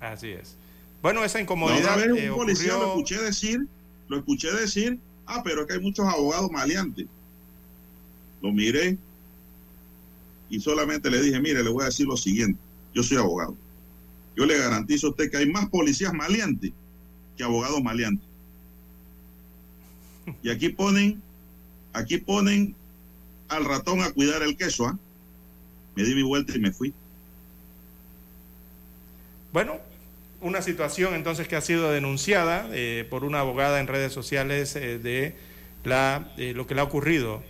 Así es. Bueno, esa incomodidad. Una vez un policía lo escuché decir, lo escuché decir, ah, pero es que hay muchos abogados maleantes. Lo miré y solamente le dije, mire, le voy a decir lo siguiente, yo soy abogado. Yo le garantizo a usted que hay más policías maleantes que abogados maleantes. Y aquí ponen Aquí ponen al ratón a cuidar el queso, ¿ah? Me di mi vuelta y me fui. Bueno, una situación entonces que ha sido denunciada eh, por una abogada en redes sociales eh, de la, lo que le ha ocurrido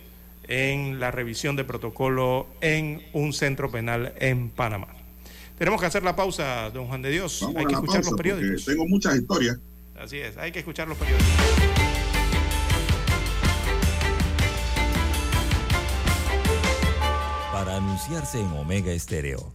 en la revisión de protocolo en un centro penal en Panamá. Tenemos que hacer la pausa, don Juan de Dios. hay que escuchar los periódicos. Tengo muchas historias. Así es, hay que escuchar los periódicos. Para anunciarse en Omega Estéreo,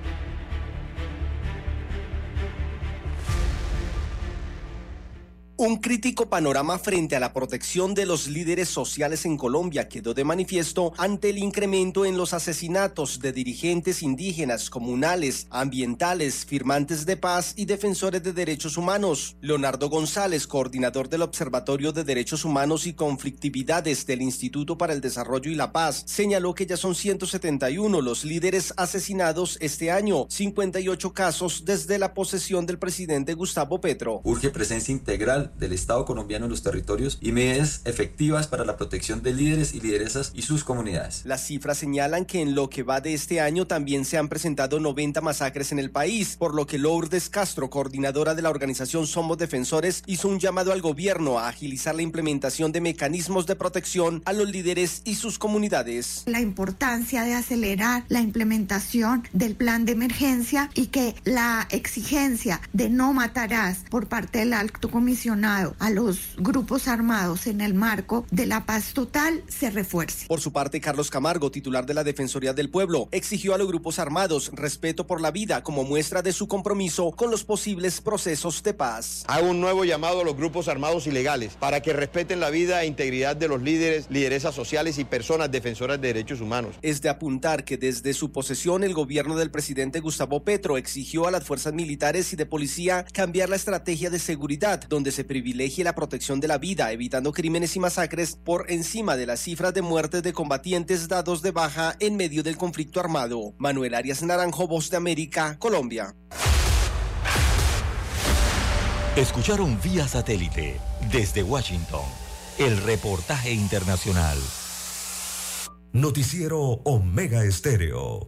Un crítico panorama frente a la protección de los líderes sociales en Colombia quedó de manifiesto ante el incremento en los asesinatos de dirigentes indígenas, comunales, ambientales, firmantes de paz y defensores de derechos humanos. Leonardo González, coordinador del Observatorio de Derechos Humanos y Conflictividades del Instituto para el Desarrollo y la Paz, señaló que ya son 171 los líderes asesinados este año, 58 casos desde la posesión del presidente Gustavo Petro. Urge presencia integral del Estado colombiano en los territorios y medidas efectivas para la protección de líderes y lideresas y sus comunidades. Las cifras señalan que en lo que va de este año también se han presentado 90 masacres en el país, por lo que Lourdes Castro, coordinadora de la organización Somos Defensores, hizo un llamado al gobierno a agilizar la implementación de mecanismos de protección a los líderes y sus comunidades. La importancia de acelerar la implementación del plan de emergencia y que la exigencia de no matarás por parte del alto comisionado a los grupos armados en el marco de la paz total se refuerce. Por su parte, Carlos Camargo, titular de la Defensoría del Pueblo, exigió a los grupos armados respeto por la vida como muestra de su compromiso con los posibles procesos de paz. Hago un nuevo llamado a los grupos armados ilegales para que respeten la vida e integridad de los líderes, lideresas sociales y personas defensoras de derechos humanos. Es de apuntar que desde su posesión el gobierno del presidente Gustavo Petro exigió a las fuerzas militares y de policía cambiar la estrategia de seguridad donde se privilegie la protección de la vida, evitando crímenes y masacres por encima de las cifras de muertes de combatientes dados de baja en medio del conflicto armado. Manuel Arias Naranjo, Voz de América, Colombia. Escucharon vía satélite desde Washington el reportaje internacional. Noticiero Omega Estéreo.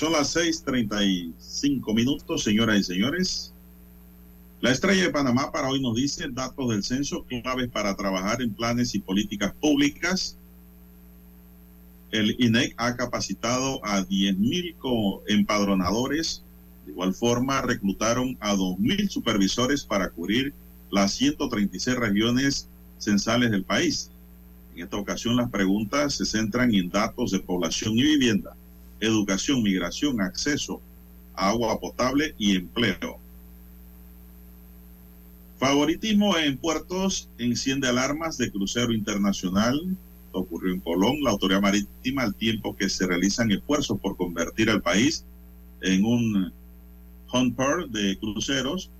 Son las 6:35 minutos, señoras y señores. La estrella de Panamá para hoy nos dice datos del censo claves para trabajar en planes y políticas públicas. El INEC ha capacitado a 10.000 empadronadores. De igual forma, reclutaron a 2.000 supervisores para cubrir las 136 regiones censales del país. En esta ocasión, las preguntas se centran en datos de población y vivienda educación, migración, acceso a agua potable y empleo. Favoritismo en puertos enciende alarmas de crucero internacional. ocurrió en Colón. La autoridad marítima, al tiempo que se realizan esfuerzos por convertir al país en un Humper de cruceros.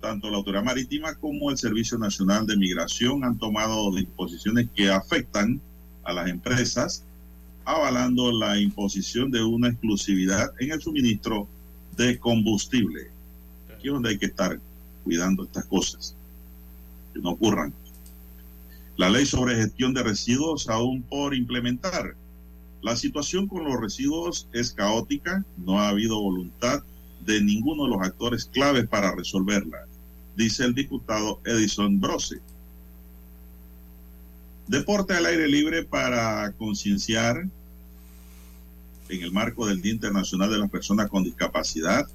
Tanto la Autoridad Marítima como el Servicio Nacional de Migración han tomado disposiciones que afectan a las empresas, avalando la imposición de una exclusividad en el suministro de combustible. Aquí es donde hay que estar cuidando estas cosas, que no ocurran. La ley sobre gestión de residuos aún por implementar. La situación con los residuos es caótica, no ha habido voluntad de ninguno de los actores claves para resolverla, dice el diputado Edison Brose. Deporte al aire libre para concienciar en el marco del Día Internacional de las Personas con Discapacidad.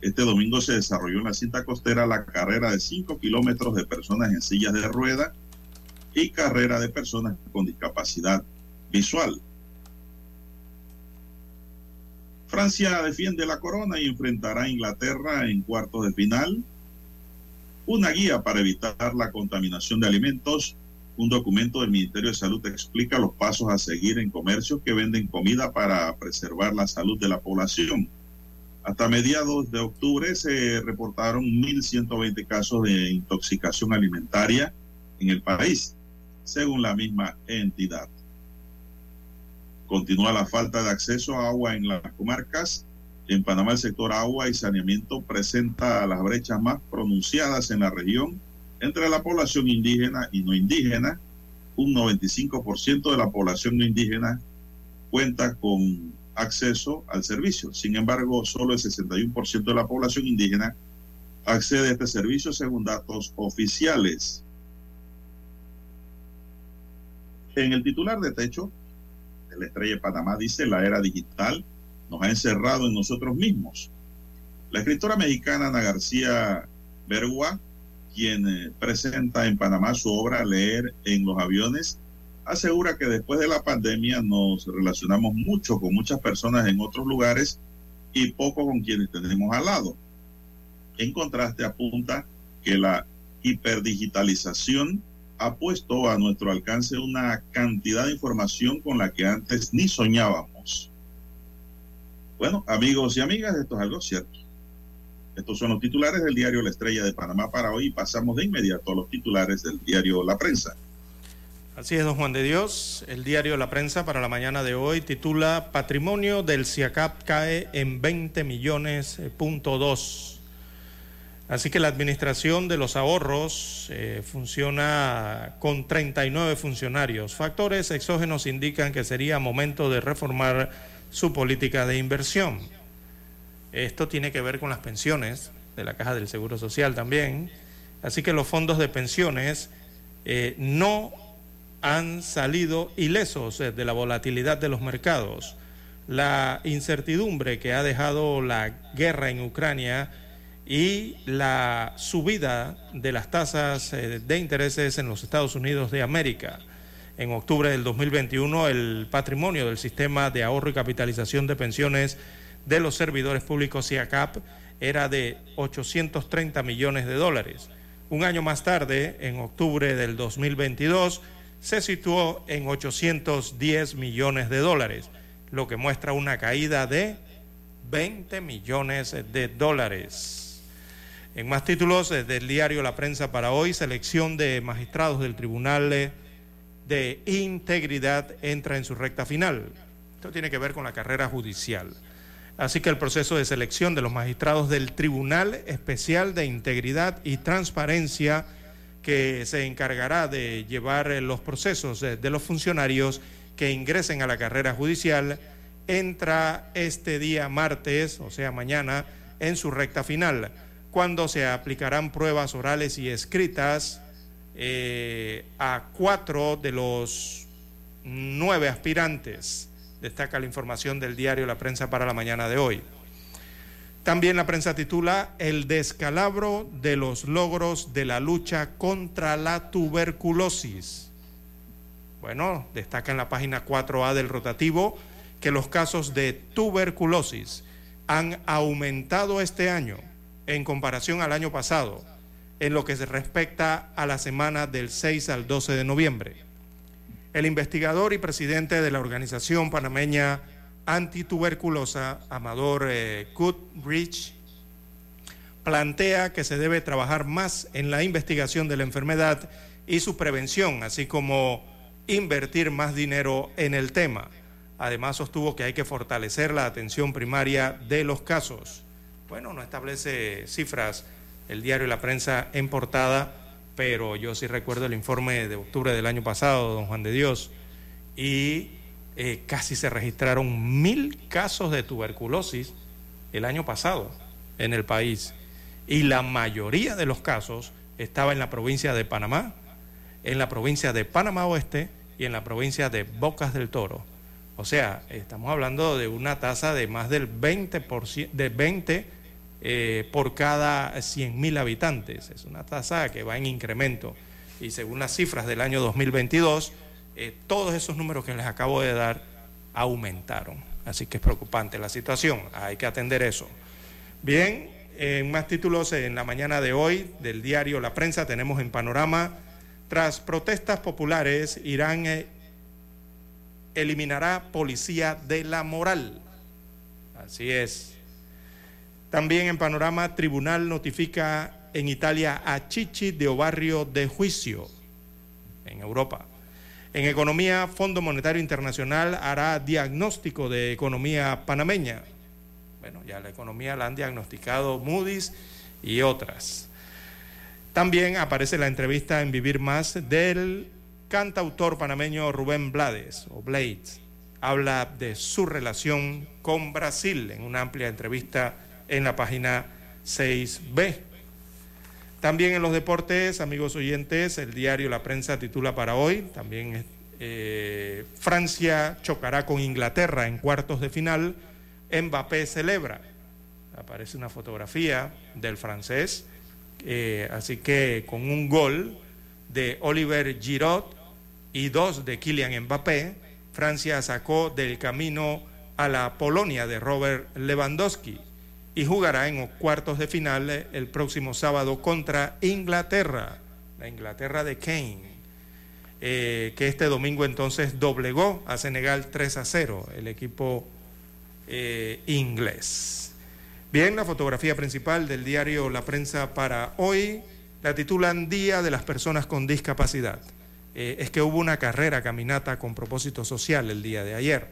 Este domingo se desarrolló en la cinta costera la carrera de 5 kilómetros de personas en sillas de rueda y carrera de personas con discapacidad visual. Francia defiende la corona y enfrentará a Inglaterra en cuartos de final. Una guía para evitar la contaminación de alimentos. Un documento del Ministerio de Salud explica los pasos a seguir en comercios que venden comida para preservar la salud de la población. Hasta mediados de octubre se reportaron 1.120 casos de intoxicación alimentaria en el país, según la misma entidad. Continúa la falta de acceso a agua en las comarcas. En Panamá el sector agua y saneamiento presenta las brechas más pronunciadas en la región entre la población indígena y no indígena. Un 95% de la población no indígena cuenta con acceso al servicio. Sin embargo, solo el 61% de la población indígena accede a este servicio según datos oficiales. En el titular de techo, la estrella de Panamá dice, la era digital nos ha encerrado en nosotros mismos. La escritora mexicana Ana García Bergua, quien eh, presenta en Panamá su obra Leer en los aviones, asegura que después de la pandemia nos relacionamos mucho con muchas personas en otros lugares y poco con quienes tenemos al lado. En contraste, apunta que la hiperdigitalización ha puesto a nuestro alcance una cantidad de información con la que antes ni soñábamos. Bueno, amigos y amigas, esto es algo cierto. Estos son los titulares del diario La Estrella de Panamá para hoy. Pasamos de inmediato a los titulares del diario La Prensa. Así es, don Juan de Dios. El diario La Prensa para la mañana de hoy titula Patrimonio del CIACAP cae en 20 millones eh, punto dos. Así que la administración de los ahorros eh, funciona con 39 funcionarios. Factores exógenos indican que sería momento de reformar su política de inversión. Esto tiene que ver con las pensiones de la Caja del Seguro Social también. Así que los fondos de pensiones eh, no han salido ilesos eh, de la volatilidad de los mercados. La incertidumbre que ha dejado la guerra en Ucrania y la subida de las tasas eh, de intereses en los Estados Unidos de América. En octubre del 2021, el patrimonio del sistema de ahorro y capitalización de pensiones de los servidores públicos CIACAP era de 830 millones de dólares. Un año más tarde, en octubre del 2022, se situó en 810 millones de dólares, lo que muestra una caída de 20 millones de dólares. En más títulos del diario La Prensa para hoy, selección de magistrados del Tribunal de Integridad entra en su recta final. Esto tiene que ver con la carrera judicial. Así que el proceso de selección de los magistrados del Tribunal Especial de Integridad y Transparencia que se encargará de llevar los procesos de los funcionarios que ingresen a la carrera judicial entra este día martes, o sea mañana, en su recta final cuando se aplicarán pruebas orales y escritas eh, a cuatro de los nueve aspirantes. Destaca la información del diario La Prensa para la mañana de hoy. También la prensa titula El descalabro de los logros de la lucha contra la tuberculosis. Bueno, destaca en la página 4A del rotativo que los casos de tuberculosis han aumentado este año en comparación al año pasado en lo que se respecta a la semana del 6 al 12 de noviembre. El investigador y presidente de la organización panameña antituberculosa, Amador eh, plantea que se debe trabajar más en la investigación de la enfermedad y su prevención, así como invertir más dinero en el tema. Además, sostuvo que hay que fortalecer la atención primaria de los casos. Bueno, no establece cifras el diario y la prensa en portada, pero yo sí recuerdo el informe de octubre del año pasado, don Juan de Dios, y eh, casi se registraron mil casos de tuberculosis el año pasado en el país. Y la mayoría de los casos estaba en la provincia de Panamá, en la provincia de Panamá Oeste y en la provincia de Bocas del Toro. O sea, estamos hablando de una tasa de más del 20%, de 20 eh, por cada 100.000 habitantes. Es una tasa que va en incremento. Y según las cifras del año 2022, eh, todos esos números que les acabo de dar aumentaron. Así que es preocupante la situación. Hay que atender eso. Bien, en más títulos en la mañana de hoy del diario La Prensa tenemos en panorama, tras protestas populares, Irán eh, eliminará policía de la moral. Así es. También en panorama, tribunal notifica en Italia a Chichi de Obarrio de juicio en Europa. En economía, Fondo Monetario Internacional hará diagnóstico de economía panameña. Bueno, ya la economía la han diagnosticado Moody's y otras. También aparece la entrevista en Vivir Más del cantautor panameño Rubén Blades, o Blades, habla de su relación con Brasil en una amplia entrevista en la página 6B. También en los deportes, amigos oyentes, el diario La Prensa titula para hoy, también eh, Francia chocará con Inglaterra en cuartos de final, Mbappé celebra. Aparece una fotografía del francés, eh, así que con un gol de Oliver Giroud y dos de Kylian Mbappé, Francia sacó del camino a la Polonia de Robert Lewandowski y jugará en cuartos de final el próximo sábado contra Inglaterra, la Inglaterra de Kane, eh, que este domingo entonces doblegó a Senegal 3 a 0, el equipo eh, inglés. Bien, la fotografía principal del diario La Prensa para hoy la titulan Día de las Personas con Discapacidad. Eh, es que hubo una carrera, caminata con propósito social el día de ayer.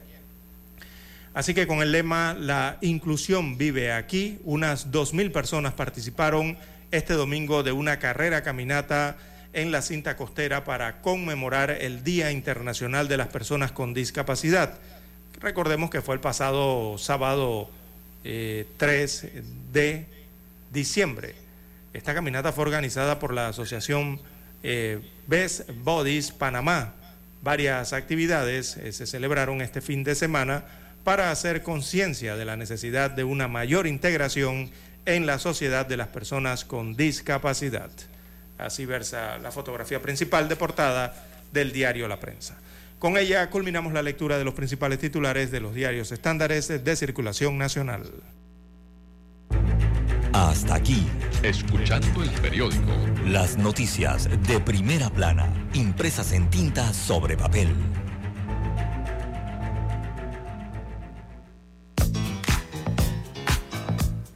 Así que con el lema La inclusión vive aquí, unas 2.000 personas participaron este domingo de una carrera, caminata en la cinta costera para conmemorar el Día Internacional de las Personas con Discapacidad. Recordemos que fue el pasado sábado 3 eh, de diciembre. Esta caminata fue organizada por la Asociación eh, Best Bodies Panamá. Varias actividades eh, se celebraron este fin de semana para hacer conciencia de la necesidad de una mayor integración en la sociedad de las personas con discapacidad. Así versa la fotografía principal de portada del diario La Prensa. Con ella culminamos la lectura de los principales titulares de los diarios estándares de circulación nacional. Hasta aquí, escuchando el periódico. Las noticias de primera plana, impresas en tinta sobre papel.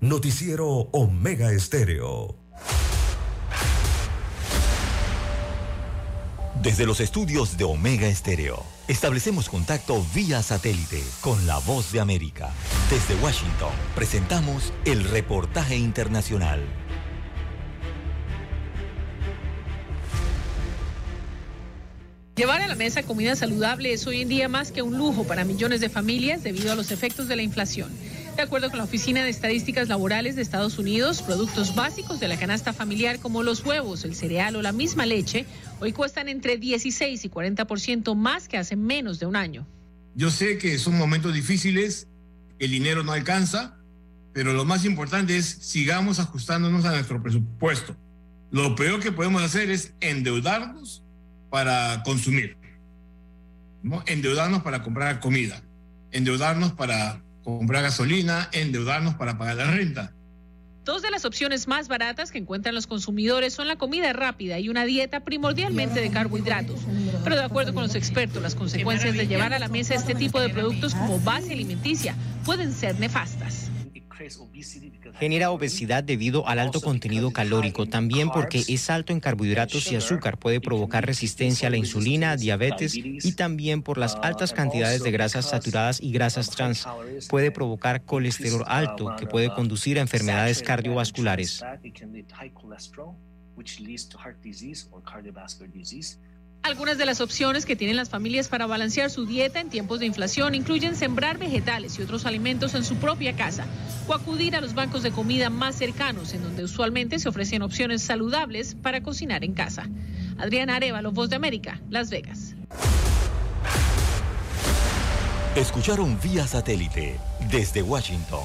Noticiero Omega Estéreo. Desde los estudios de Omega Estéreo, establecemos contacto vía satélite con la voz de América. Desde Washington, presentamos el reportaje internacional. Llevar a la mesa comida saludable es hoy en día más que un lujo para millones de familias debido a los efectos de la inflación. De acuerdo con la Oficina de Estadísticas Laborales de Estados Unidos, productos básicos de la canasta familiar como los huevos, el cereal o la misma leche hoy cuestan entre 16 y 40% más que hace menos de un año. Yo sé que son momentos difíciles, el dinero no alcanza, pero lo más importante es sigamos ajustándonos a nuestro presupuesto. Lo peor que podemos hacer es endeudarnos para consumir, ¿no? endeudarnos para comprar comida, endeudarnos para comprar gasolina, endeudarnos para pagar la renta. Dos de las opciones más baratas que encuentran los consumidores son la comida rápida y una dieta primordialmente de carbohidratos. Pero de acuerdo con los expertos, las consecuencias de llevar a la mesa este tipo de productos como base alimenticia pueden ser nefastas. Genera obesidad debido al alto contenido calórico, también porque es alto en carbohidratos y azúcar, puede provocar resistencia a la insulina, diabetes y también por las altas cantidades de grasas saturadas y grasas trans. Puede provocar colesterol alto, que puede conducir a enfermedades cardiovasculares. Algunas de las opciones que tienen las familias para balancear su dieta en tiempos de inflación incluyen sembrar vegetales y otros alimentos en su propia casa o acudir a los bancos de comida más cercanos, en donde usualmente se ofrecen opciones saludables para cocinar en casa. Adriana Arevalo, Voz de América, Las Vegas. Escucharon vía satélite desde Washington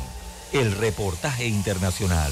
el reportaje internacional.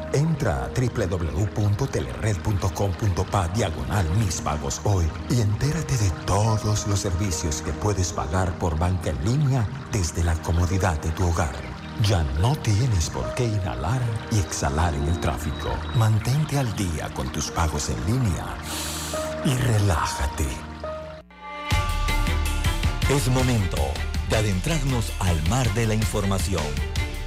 Entra a www.telered.com.pa diagonal mis pagos hoy y entérate de todos los servicios que puedes pagar por banca en línea desde la comodidad de tu hogar. Ya no tienes por qué inhalar y exhalar en el tráfico. Mantente al día con tus pagos en línea y relájate. Es momento de adentrarnos al mar de la información.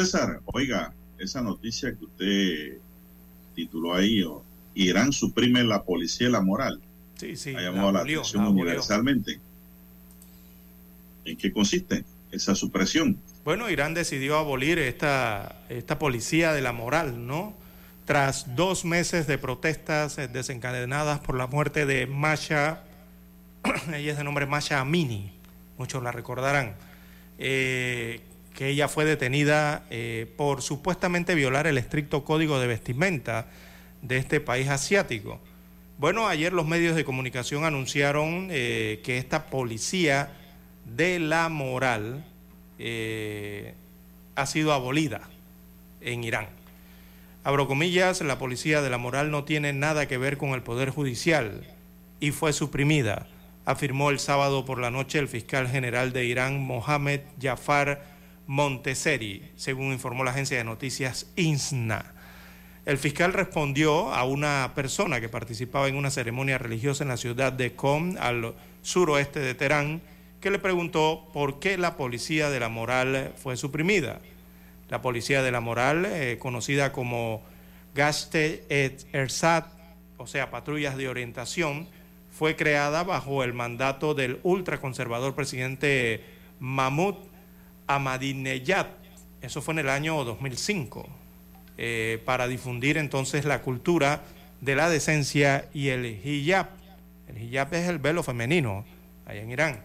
César, oiga, esa noticia que usted tituló ahí, Irán suprime la policía y la moral. Sí, sí. Ha llamado la, atención la abolió. universalmente. ¿En qué consiste esa supresión? Bueno, Irán decidió abolir esta, esta policía de la moral, ¿no? Tras dos meses de protestas desencadenadas por la muerte de Masha, <clears throat> ella es de nombre Masha Amini, muchos la recordarán, eh, que ella fue detenida eh, por supuestamente violar el estricto código de vestimenta de este país asiático. Bueno, ayer los medios de comunicación anunciaron eh, que esta policía de la moral eh, ha sido abolida en Irán. Abro comillas, la policía de la moral no tiene nada que ver con el Poder Judicial y fue suprimida, afirmó el sábado por la noche el fiscal general de Irán, Mohamed Jafar Monteseri, según informó la agencia de noticias INSNA. El fiscal respondió a una persona que participaba en una ceremonia religiosa en la ciudad de Qom, al suroeste de Teherán, que le preguntó por qué la policía de la moral fue suprimida. La policía de la moral, eh, conocida como Gaste et Ersat, o sea, patrullas de orientación, fue creada bajo el mandato del ultraconservador presidente Mahmoud Ahmadinejad. Eso fue en el año 2005, eh, para difundir entonces la cultura de la decencia y el hijab. El hijab es el velo femenino allá en Irán.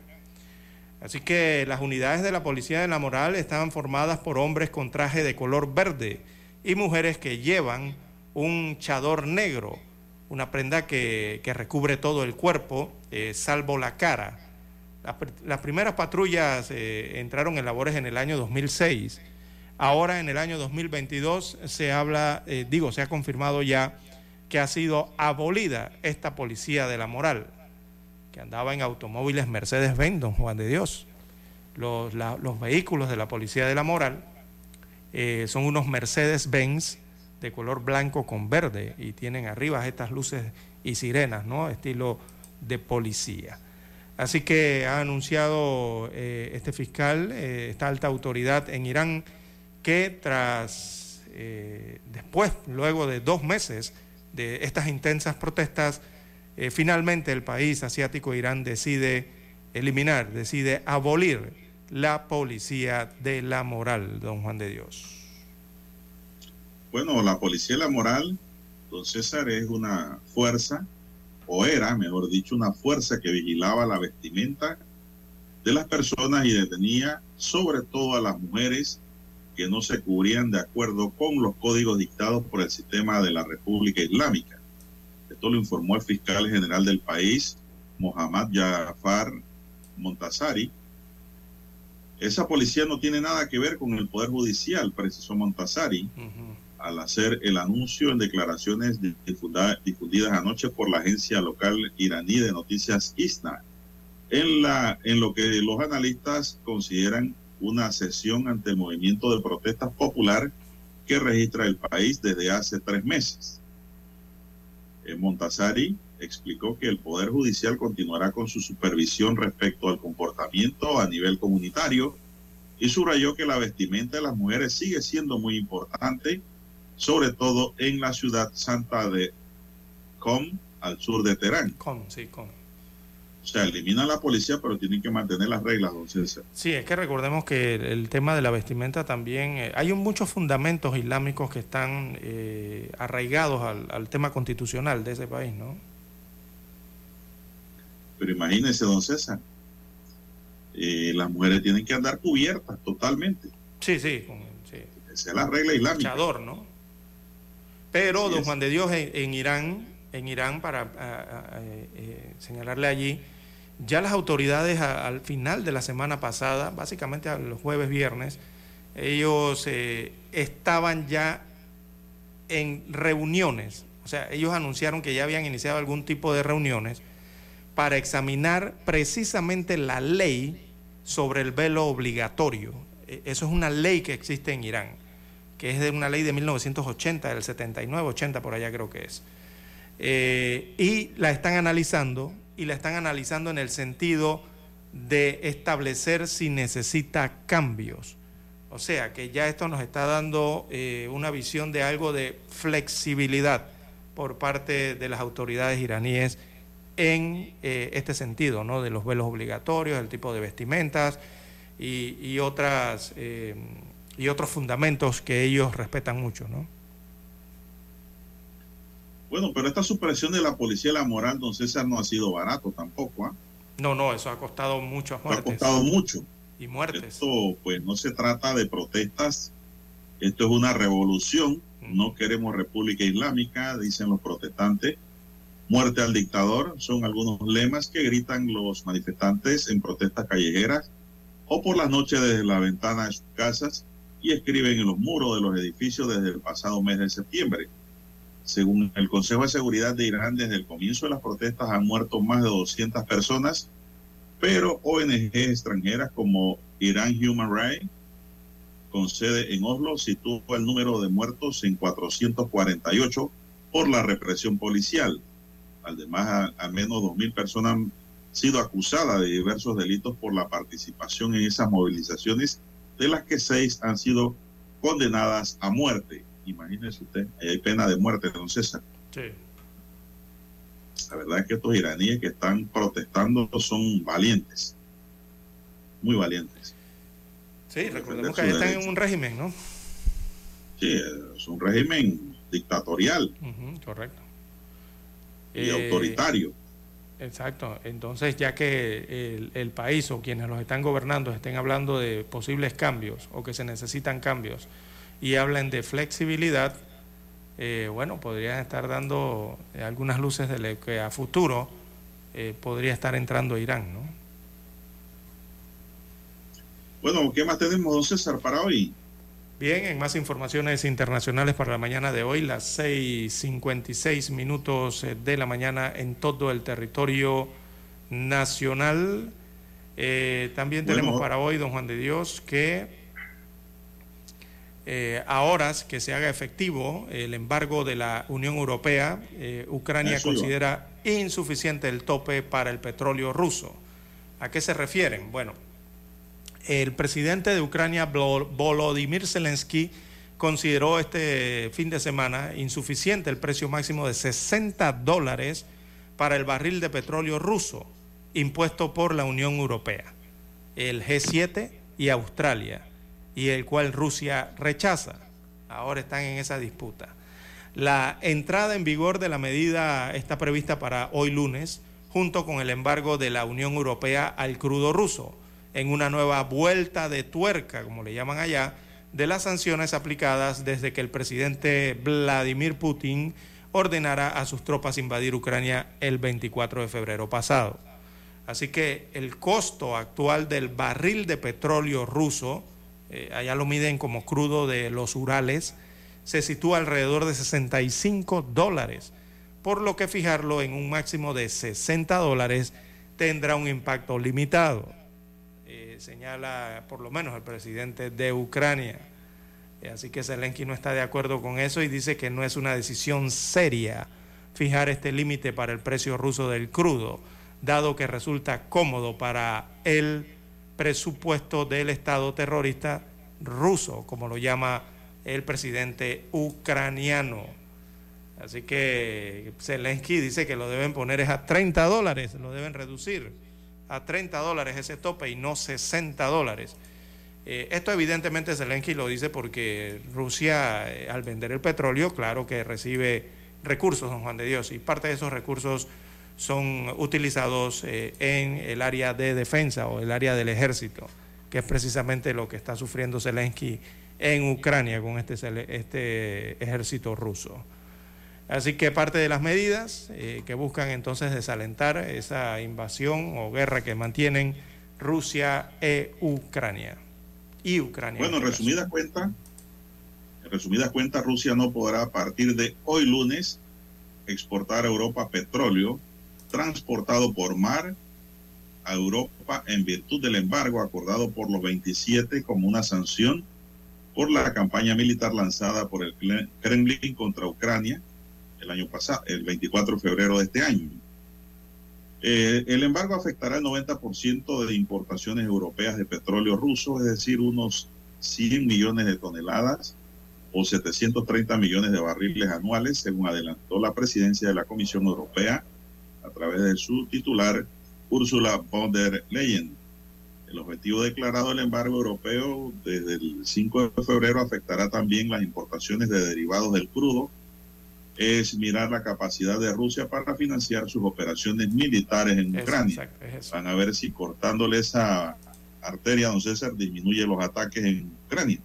Así que las unidades de la Policía de la Moral estaban formadas por hombres con traje de color verde y mujeres que llevan un chador negro, una prenda que, recubre todo el cuerpo, eh, salvo la cara. Las, primeras patrullas eh, entraron en labores en el año 2006. Ahora en el año 2022 se habla, eh, digo, se ha confirmado ya que ha sido abolida esta policía de la moral, que andaba en automóviles Mercedes-Benz, don Juan de Dios. Los, los, vehículos de la policía de la moral son unos Mercedes-Benz de color blanco con verde y tienen arriba estas luces y sirenas, ¿no? Estilo de policía. Así que ha anunciado eh, este fiscal, eh, esta alta autoridad en Irán, que tras, eh, después, luego de dos meses de estas intensas protestas, finalmente el país asiático Irán decide eliminar, decide abolir la policía de la moral, don Juan de Dios. Bueno, la policía de la moral, don César, es una fuerza, o era, mejor dicho, una fuerza que vigilaba la vestimenta de las personas y detenía sobre todo a las mujeres que no se cubrían de acuerdo con los códigos dictados por el sistema de la República Islámica. Esto lo informó el fiscal general del país, Mohammad Jafar Montasari. Esa policía no tiene nada que ver con el Poder Judicial, precisó Montasari al hacer el anuncio en declaraciones difundidas anoche por la agencia local iraní de noticias ISNA, en, lo que los analistas consideran una sesión ante el movimiento de protestas popular que registra el país desde hace tres meses. Eh, Montasari explicó que el Poder Judicial continuará con su supervisión respecto al comportamiento a nivel comunitario y subrayó que la vestimenta de las mujeres sigue siendo muy importante sobre todo en la ciudad santa de Com, al sur de Teherán. Com, sí, Com. O sea, eliminan la policía, pero tienen que mantener las reglas, don César. Sí, es que recordemos que el, tema de la vestimenta también, eh, hay muchos fundamentos islámicos que están eh, arraigados al, tema constitucional de ese país, ¿no? Pero imagínese, don César, eh, las mujeres tienen que andar cubiertas totalmente. Sí, sí, sí. Esa es la regla islámica. Chador, ¿no? Pero, don Juan de Dios, en, Irán, en Irán, para eh, señalarle allí, ya las autoridades al final de la semana pasada, básicamente a los jueves, viernes, ellos eh, estaban ya en reuniones, o sea, ellos anunciaron que ya habían iniciado algún tipo de reuniones para examinar precisamente la ley sobre el velo obligatorio. E, eso es una ley que existe en Irán que es de una ley de 1980, del 79, 80 por allá creo que es. Eh, y la están analizando, y la están analizando en el sentido de establecer si necesita cambios. O sea, que ya esto nos está dando eh, una visión de algo de flexibilidad por parte de las autoridades iraníes en eh, este sentido, ¿no? De los velos obligatorios, el tipo de vestimentas y, y otras y otros fundamentos que ellos respetan mucho, ¿no? Bueno, pero esta supresión de la policía de la moral, don César, no ha sido barato tampoco, ¿ah? No, no, eso ha costado muchas muertes. Ha costado mucho. Y muertes. Esto, pues, no se trata de protestas. Esto es una revolución. No queremos república islámica, dicen los protestantes. Muerte al dictador son algunos lemas que gritan los manifestantes en protestas callejeras o por las noches desde la ventana de sus casas y escriben en los muros de los edificios desde el pasado mes de septiembre. Según el Consejo de Seguridad de Irán, desde el comienzo de las protestas han muerto más de 200 personas, pero ONG extranjeras como Iran Human Rights, con sede en Oslo, situó el número de muertos en 448 por la represión policial. Además, al menos 2.000 personas han sido acusadas de diversos delitos por la participación en esas movilizaciones de las que seis han sido condenadas a muerte. Imagínese usted, hay pena de muerte, don César. Sí. La verdad es que estos iraníes que están protestando son valientes, muy valientes. Sí, recordemos que están en un régimen, ¿no? Sí, es un régimen dictatorial. correcto. Y autoritario. Exacto. Entonces, ya que el, país o quienes los están gobernando estén hablando de posibles cambios o que se necesitan cambios y hablan de flexibilidad, eh, bueno, podrían estar dando algunas luces de lo que a futuro podría estar entrando Irán, ¿no? Bueno, ¿qué más tenemos, César, para hoy? Bien, en más informaciones internacionales para la mañana de hoy, las 6.56 minutos eh, de la mañana en todo el territorio nacional. Eh, también tenemos para hoy, don Juan de Dios, que eh, a horas que se haga efectivo el embargo de la Unión Europea, Ucrania considera insuficiente el tope para el petróleo ruso. ¿A qué se refieren? Bueno, el presidente de Ucrania, Volodymyr Zelensky, consideró este fin de semana insuficiente el precio máximo de 60 dólares para el barril de petróleo ruso impuesto por la Unión Europea, el G7 y Australia, y el cual Rusia rechaza. Ahora están en esa disputa. La entrada en vigor de la medida está prevista para hoy lunes, junto con el embargo de la Unión Europea al crudo ruso en una nueva vuelta de tuerca, como le llaman allá, de las sanciones aplicadas desde que el presidente Vladimir Putin ordenara a sus tropas invadir Ucrania el 24 de febrero pasado. Así que el costo actual del barril de petróleo ruso, eh, allá lo miden como crudo de los Urales, se sitúa alrededor de 65 dólares, por lo que fijarlo en un máximo de 60 dólares tendrá un impacto limitado señala por lo menos el presidente de Ucrania. Eh, así que Zelensky no está de acuerdo con eso y dice que no es una decisión seria fijar este límite para el precio ruso del crudo, dado que resulta cómodo para el presupuesto del Estado terrorista ruso, como lo llama el presidente ucraniano. Así que Zelensky dice que lo deben poner es a 30 dólares, lo deben reducir a 30 dólares ese tope y no 60 dólares. Eh, esto evidentemente Zelensky lo dice porque Rusia eh, al vender el petróleo, claro que recibe recursos, don Juan de Dios, y parte de esos recursos son utilizados eh, en el área de defensa o el área del ejército, que es precisamente lo que está sufriendo Zelensky en Ucrania con este, este ejército ruso. Así que parte de las medidas eh, que buscan entonces desalentar esa invasión o guerra que mantienen Rusia e Ucrania. Y Ucrania. Bueno, en este resumidas cuentas, en resumidas cuentas, Rusia no podrá a partir de hoy lunes exportar a Europa petróleo transportado por mar a Europa en virtud del embargo acordado por los 27 como una sanción por la campaña militar lanzada por el Kremlin contra Ucrania el año pasado, el 24 de febrero de este año. Eh, el embargo afectará el 90% de importaciones europeas de petróleo ruso, es decir, unos 100 millones de toneladas o 730 millones de barriles anuales, según adelantó la presidencia de la Comisión Europea a través de su titular, Ursula von der Leyen. El objetivo declarado del embargo europeo desde el 5 de febrero afectará también las importaciones de derivados del crudo, es mirar la capacidad de Rusia para financiar sus operaciones militares en Ucrania. Van a ver si cortándole esa arteria, don César, disminuye los ataques en Ucrania.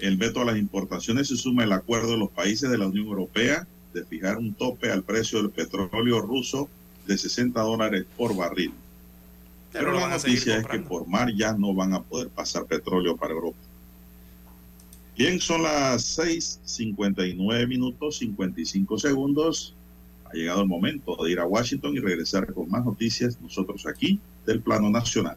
El veto a las importaciones se suma el acuerdo de los países de la Unión Europea de fijar un tope al precio del petróleo ruso de 60 dólares por barril. Pero, la noticia es que por mar ya no van a poder pasar petróleo para Europa. Bien, son las 6:59 minutos 55 segundos. Ha llegado el momento de ir a Washington y regresar con más noticias nosotros aquí del plano nacional.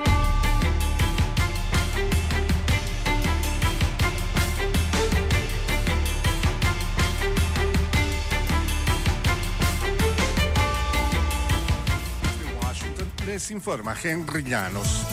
Les informa Henry Llanos.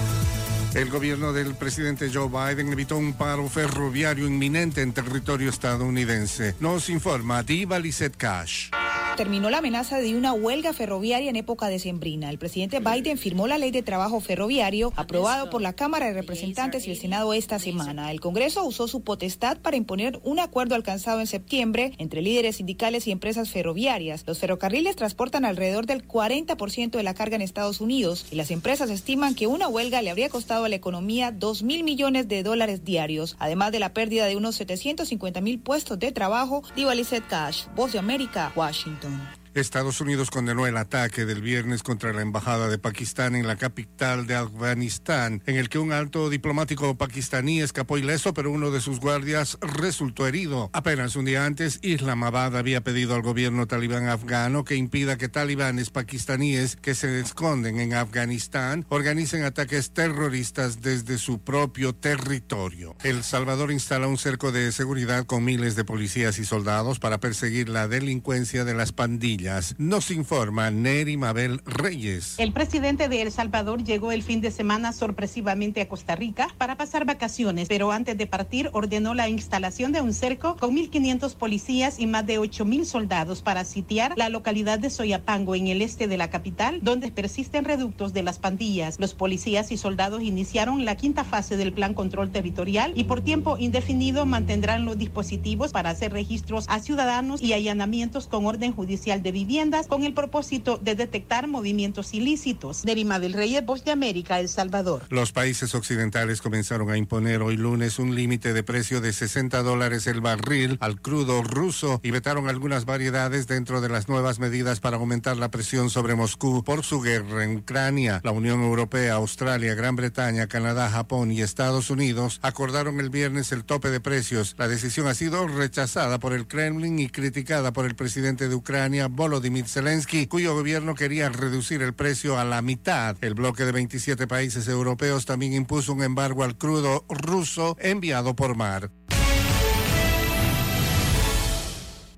El gobierno del presidente Joe Biden evitó un paro ferroviario inminente en territorio estadounidense. Nos informa Diva Lizette Cash terminó la amenaza de una huelga ferroviaria en época decembrina. El presidente Biden firmó la ley de trabajo ferroviario aprobado por la Cámara de Representantes y el Senado esta semana. El Congreso usó su potestad para imponer un acuerdo alcanzado en septiembre entre líderes sindicales y empresas ferroviarias. Los ferrocarriles transportan alrededor del 40% de la carga en Estados Unidos y las empresas estiman que una huelga le habría costado a la economía 2 mil millones de dólares diarios, además de la pérdida de unos 750 mil puestos de trabajo. Diva Cash, Voz de América, Washington. done. Estados Unidos condenó el ataque del viernes contra la embajada de Pakistán en la capital de Afganistán, en el que un alto diplomático pakistaní escapó ileso, pero uno de sus guardias resultó herido. Apenas un día antes, Islamabad había pedido al gobierno talibán afgano que impida que talibanes pakistaníes que se esconden en Afganistán organicen ataques terroristas desde su propio territorio. El Salvador instala un cerco de seguridad con miles de policías y soldados para perseguir la delincuencia de las pandillas nos informa Neri Mabel Reyes. El presidente de El Salvador llegó el fin de semana sorpresivamente a Costa Rica para pasar vacaciones, pero antes de partir ordenó la instalación de un cerco con 1.500 policías y más de 8.000 soldados para sitiar la localidad de Soyapango en el este de la capital, donde persisten reductos de las pandillas. Los policías y soldados iniciaron la quinta fase del plan control territorial y por tiempo indefinido mantendrán los dispositivos para hacer registros a ciudadanos y allanamientos con orden judicial de Viviendas con el propósito de detectar movimientos ilícitos. Derima del Reyes, Voz de América, El Salvador. Los países occidentales comenzaron a imponer hoy lunes un límite de precio de 60 dólares el barril al crudo ruso y vetaron algunas variedades dentro de las nuevas medidas para aumentar la presión sobre Moscú por su guerra en Ucrania. La Unión Europea, Australia, Gran Bretaña, Canadá, Japón y Estados Unidos acordaron el viernes el tope de precios. La decisión ha sido rechazada por el Kremlin y criticada por el presidente de Ucrania, Volodymyr Zelensky, cuyo gobierno quería reducir el precio a la mitad. El bloque de 27 países europeos también impuso un embargo al crudo ruso enviado por mar.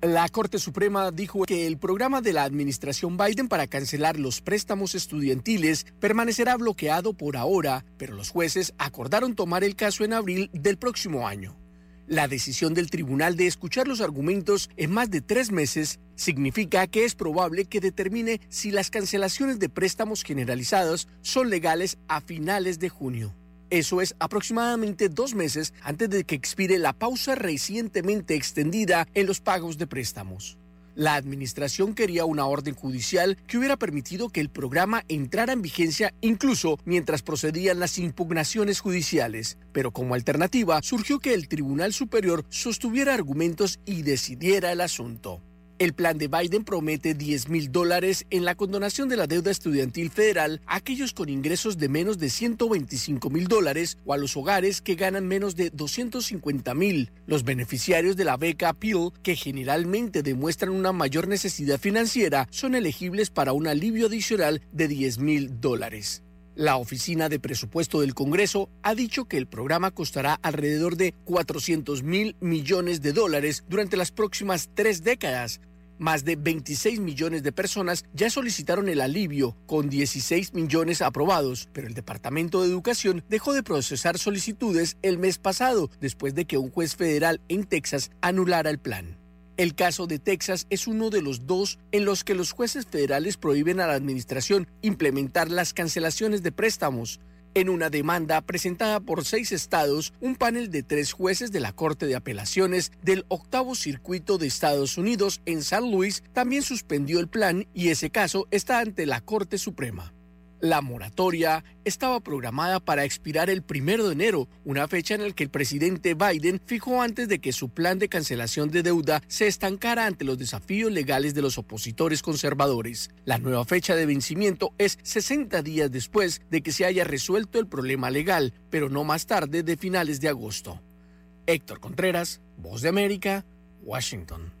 La Corte Suprema dijo que el programa de la administración Biden para cancelar los préstamos estudiantiles permanecerá bloqueado por ahora, pero los jueces acordaron tomar el caso en abril del próximo año. La decisión del tribunal de escuchar los argumentos en más de tres meses significa que es probable que determine si las cancelaciones de préstamos generalizados son legales a finales de junio. Eso es aproximadamente dos meses antes de que expire la pausa recientemente extendida en los pagos de préstamos. La administración quería una orden judicial que hubiera permitido que el programa entrara en vigencia incluso mientras procedían las impugnaciones judiciales, pero como alternativa surgió que el Tribunal Superior sostuviera argumentos y decidiera el asunto. El plan de Biden promete 10 mil dólares en la condonación de la deuda estudiantil federal a aquellos con ingresos de menos de 125 mil dólares o a los hogares que ganan menos de 250 mil. Los beneficiarios de la beca Peel, que generalmente demuestran una mayor necesidad financiera, son elegibles para un alivio adicional de 10 mil dólares. La Oficina de Presupuesto del Congreso ha dicho que el programa costará alrededor de 400 mil millones de dólares durante las próximas tres décadas, más de 26 millones de personas ya solicitaron el alivio, con 16 millones aprobados, pero el Departamento de Educación dejó de procesar solicitudes el mes pasado, después de que un juez federal en Texas anulara el plan. El caso de Texas es uno de los dos en los que los jueces federales prohíben a la administración implementar las cancelaciones de préstamos. En una demanda presentada por seis estados, un panel de tres jueces de la Corte de Apelaciones del Octavo Circuito de Estados Unidos en San Luis también suspendió el plan y ese caso está ante la Corte Suprema. La moratoria estaba programada para expirar el primero de enero, una fecha en la que el presidente Biden fijó antes de que su plan de cancelación de deuda se estancara ante los desafíos legales de los opositores conservadores. La nueva fecha de vencimiento es 60 días después de que se haya resuelto el problema legal, pero no más tarde de finales de agosto. Héctor Contreras, Voz de América, Washington.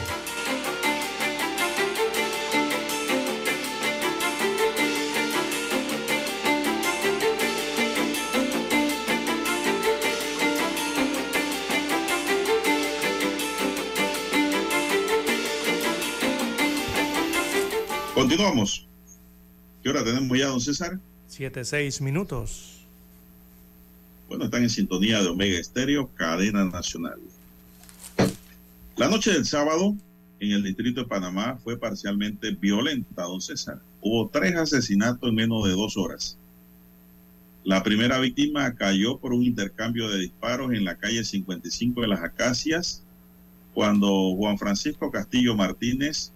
Continuamos. ¿Qué hora tenemos ya, don César? Siete, seis minutos. Bueno, están en sintonía de Omega Estéreo, cadena nacional. La noche del sábado en el distrito de Panamá fue parcialmente violenta, don César. Hubo tres asesinatos en menos de dos horas. La primera víctima cayó por un intercambio de disparos en la calle 55 de las Acacias, cuando Juan Francisco Castillo Martínez,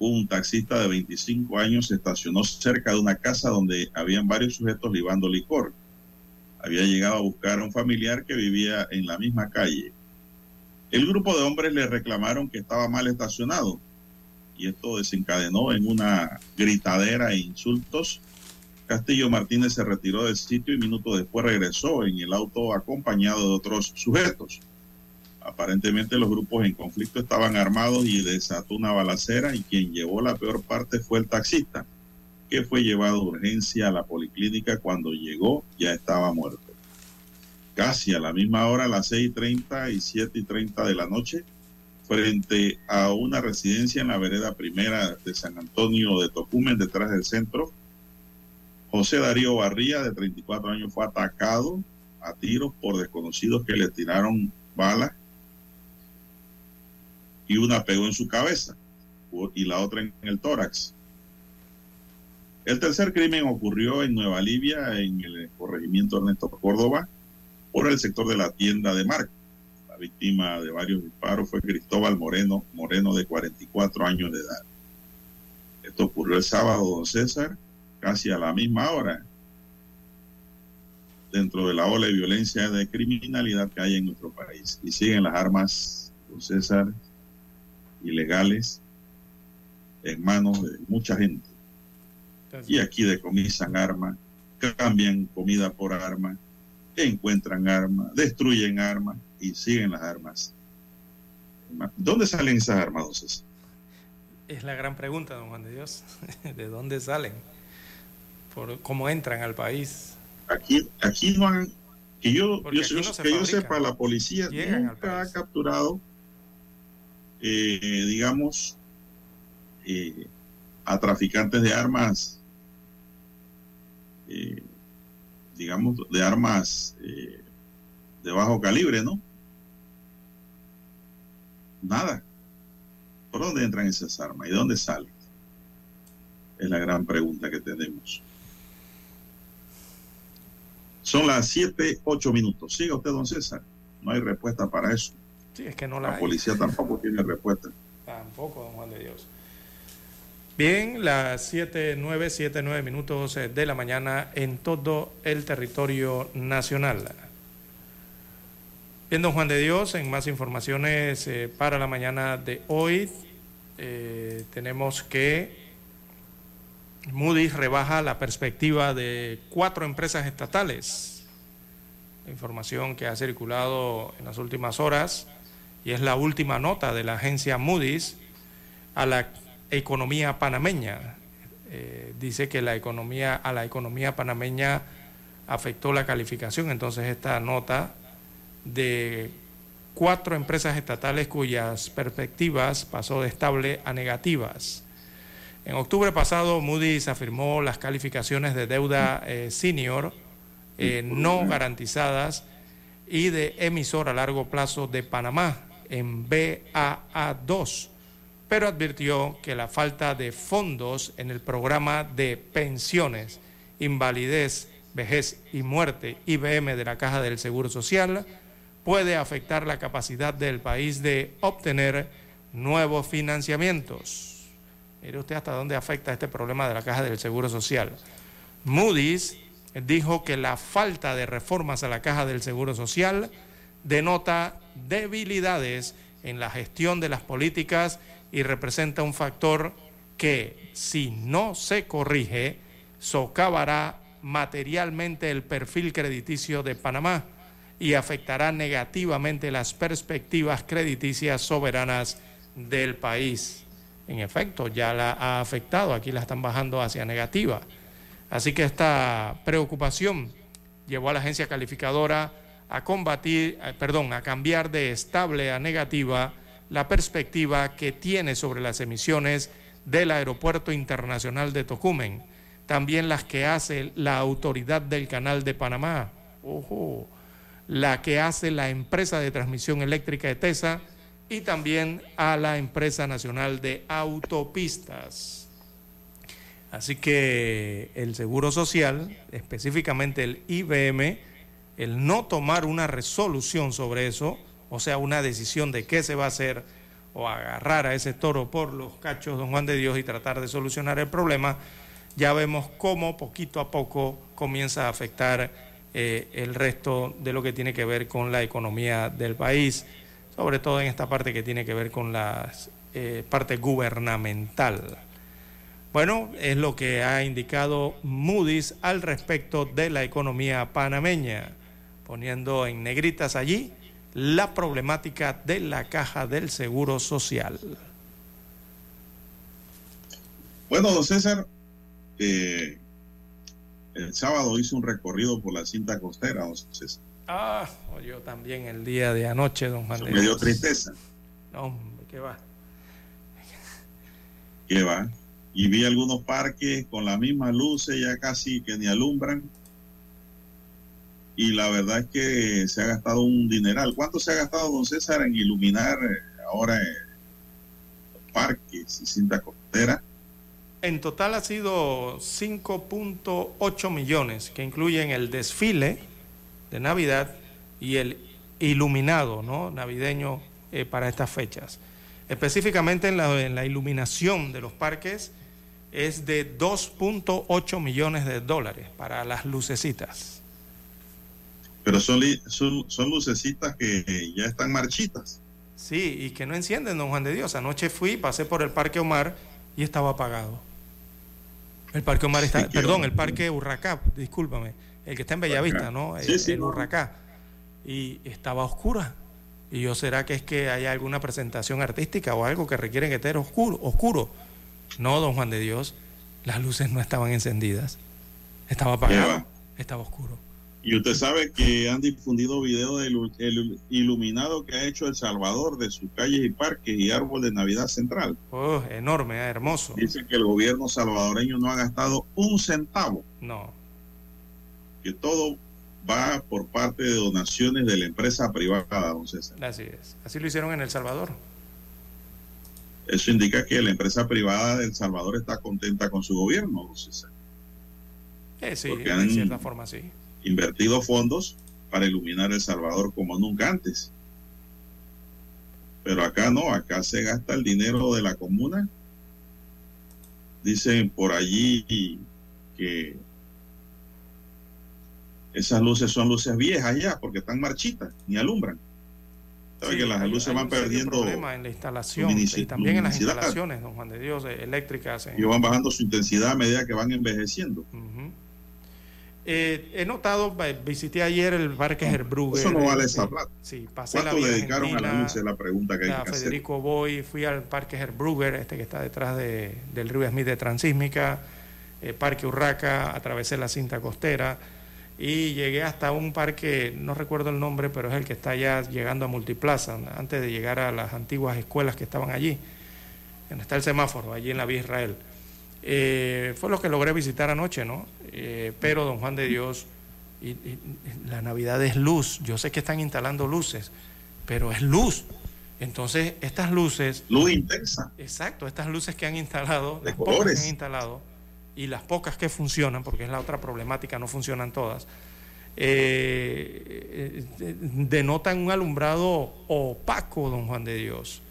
un taxista de 25 años, se estacionó cerca de una casa donde habían varios sujetos libando licor. Había llegado a buscar a un familiar que vivía en la misma calle. El grupo de hombres le reclamaron que estaba mal estacionado y esto desencadenó en una gritadera e insultos. Castillo Martínez se retiró del sitio y minutos después regresó en el auto acompañado de otros sujetos. Aparentemente los grupos en conflicto estaban armados y desató una balacera y quien llevó la peor parte fue el taxista, que fue llevado de urgencia a la policlínica cuando llegó ya estaba muerto casi a la misma hora, a las 6.30 y 7.30 de la noche, frente a una residencia en la vereda primera de San Antonio de Tocumen, detrás del centro. José Darío Barría, de 34 años, fue atacado a tiros por desconocidos que le tiraron balas y una pegó en su cabeza y la otra en el tórax. El tercer crimen ocurrió en Nueva Libia, en el corregimiento Ernesto Córdoba, por el sector de la tienda de Marco. La víctima de varios disparos fue Cristóbal Moreno, Moreno de 44 años de edad. Esto ocurrió el sábado, don César, casi a la misma hora, dentro de la ola de violencia de criminalidad que hay en nuestro país. Y siguen las armas, don César, ilegales, en manos de mucha gente. Y aquí decomisan armas, cambian comida por armas encuentran armas, destruyen armas y siguen las armas. ¿Dónde salen esas armas, entonces? Es la gran pregunta, don Juan de Dios. <laughs> ¿De dónde salen? ¿Por ¿Cómo entran al país? Aquí, aquí no han, que yo, yo, que yo sepa, la policía nunca ha capturado, eh, digamos, eh, a traficantes de armas eh, digamos, de armas eh, de bajo calibre, ¿no? Nada. ¿Por dónde entran esas armas y de dónde salen? Es la gran pregunta que tenemos. Son las 7, 8 minutos. Siga usted, don César. No hay respuesta para eso. Sí, es que no la, la policía tampoco tiene respuesta. Tampoco, don Juan de Dios. Bien, las 7, 9, 7, 9 minutos eh, de la mañana en todo el territorio nacional. Bien, don Juan de Dios, en más informaciones eh, para la mañana de hoy, eh, tenemos que Moody's rebaja la perspectiva de cuatro empresas estatales. La información que ha circulado en las últimas horas y es la última nota de la agencia Moody's a la economía panameña. Eh, dice que la economía, a la economía panameña afectó la calificación, entonces esta nota de cuatro empresas estatales cuyas perspectivas pasó de estable a negativas. En octubre pasado, Moody's afirmó las calificaciones de deuda eh, senior eh, no garantizadas y de emisor a largo plazo de Panamá en BAA2 pero advirtió que la falta de fondos en el programa de pensiones, invalidez, vejez y muerte IBM de la Caja del Seguro Social puede afectar la capacidad del país de obtener nuevos financiamientos. Mire usted hasta dónde afecta este problema de la Caja del Seguro Social. Moody's dijo que la falta de reformas a la Caja del Seguro Social denota debilidades en la gestión de las políticas y representa un factor que, si no se corrige, socavará materialmente el perfil crediticio de Panamá y afectará negativamente las perspectivas crediticias soberanas del país. En efecto, ya la ha afectado, aquí la están bajando hacia negativa. Así que esta preocupación llevó a la agencia calificadora a combatir, eh, perdón, a cambiar de estable a negativa la perspectiva que tiene sobre las emisiones del Aeropuerto Internacional de Tocumen, también las que hace la Autoridad del Canal de Panamá, ojo, la que hace la empresa de transmisión eléctrica de TESA y también a la empresa nacional de autopistas. Así que el Seguro Social, específicamente el IBM, el no tomar una resolución sobre eso, o sea, una decisión de qué se va a hacer, o agarrar a ese toro por los cachos, don Juan de Dios, y tratar de solucionar el problema, ya vemos cómo poquito a poco comienza a afectar eh, el resto de lo que tiene que ver con la economía del país, sobre todo en esta parte que tiene que ver con la eh, parte gubernamental. Bueno, es lo que ha indicado Moody's al respecto de la economía panameña, poniendo en negritas allí la problemática de la caja del Seguro Social. Bueno, don César, eh, el sábado hice un recorrido por la cinta costera, don César. Ah, yo también el día de anoche, don Juan. Me dio tristeza. No, ¿qué va? ¿Qué va? Y vi algunos parques con las mismas luces ya casi que ni alumbran y la verdad es que se ha gastado un dineral. ¿Cuánto se ha gastado, don César, en iluminar eh, ahora eh, los parques y cinta costera? En total ha sido 5.8 millones, que incluyen el desfile de Navidad y el iluminado ¿no? navideño eh, para estas fechas. Específicamente en la, en la iluminación de los parques es de 2.8 millones de dólares para las lucecitas. Pero son, son, lucecitas que ya están marchitas. Sí, y que no encienden, don Juan de Dios. Anoche fui, pasé por el Parque Omar y estaba apagado. El Parque Omar está, perdón, el Parque Urracá, discúlpame, el que está en Bellavista, ¿no? El, sí, el Urracá. Y estaba oscura. Y yo, ¿será que es que hay alguna presentación artística o algo que requiere que esté oscuro? oscuro? No, don Juan de Dios, las luces no estaban encendidas. Estaba apagado, estaba oscuro. Y usted sabe que han difundido videos del iluminado que ha hecho El Salvador de sus calles y parques y árbol de Navidad Central. Oh, enorme, eh, hermoso. Dice que el gobierno salvadoreño no ha gastado un centavo. No. Que todo va por parte de donaciones de la empresa privada, don César. Así es. Así lo hicieron en El Salvador. Eso indica que la empresa privada de El Salvador está contenta con su gobierno, don César. Eh, sí, de cierta forma sí invertido fondos para iluminar El Salvador como nunca antes. Pero acá no, acá se gasta el dinero de la comuna. Dicen por allí que esas luces son luces viejas ya, porque están marchitas, ni alumbran. Sí, que las luces van perdiendo. en la instalación y también en las instalaciones, don Juan de Dios, eléctricas. Y van bajando su intensidad a medida que van envejeciendo. Eh, he notado, visité ayer el Parque Herbrugger. Eso no vale esa plata. Sí, pasé ¿Cuánto la dedicaron a la luz? Es la pregunta que hay que Federico Boy, fui al Parque Herbrugger, este que está detrás de, del río Smith de Transísmica, eh, Parque Urraca, atravesé la cinta costera y llegué hasta un parque, no recuerdo el nombre, pero es el que está ya llegando a Multiplaza, antes de llegar a las antiguas escuelas que estaban allí, donde está el semáforo, allí en la vía Israel. Eh, fue lo que logré visitar anoche, ¿no? Eh, pero, don Juan de Dios, y, la Navidad es luz. Yo sé que están instalando luces, pero es luz. Entonces, estas luces. Luz intensa. Exacto, estas luces que han instalado, las pocas que han instalado, y las pocas que funcionan, porque es la otra problemática, no funcionan todas, eh, denotan un alumbrado opaco, don Juan de Dios.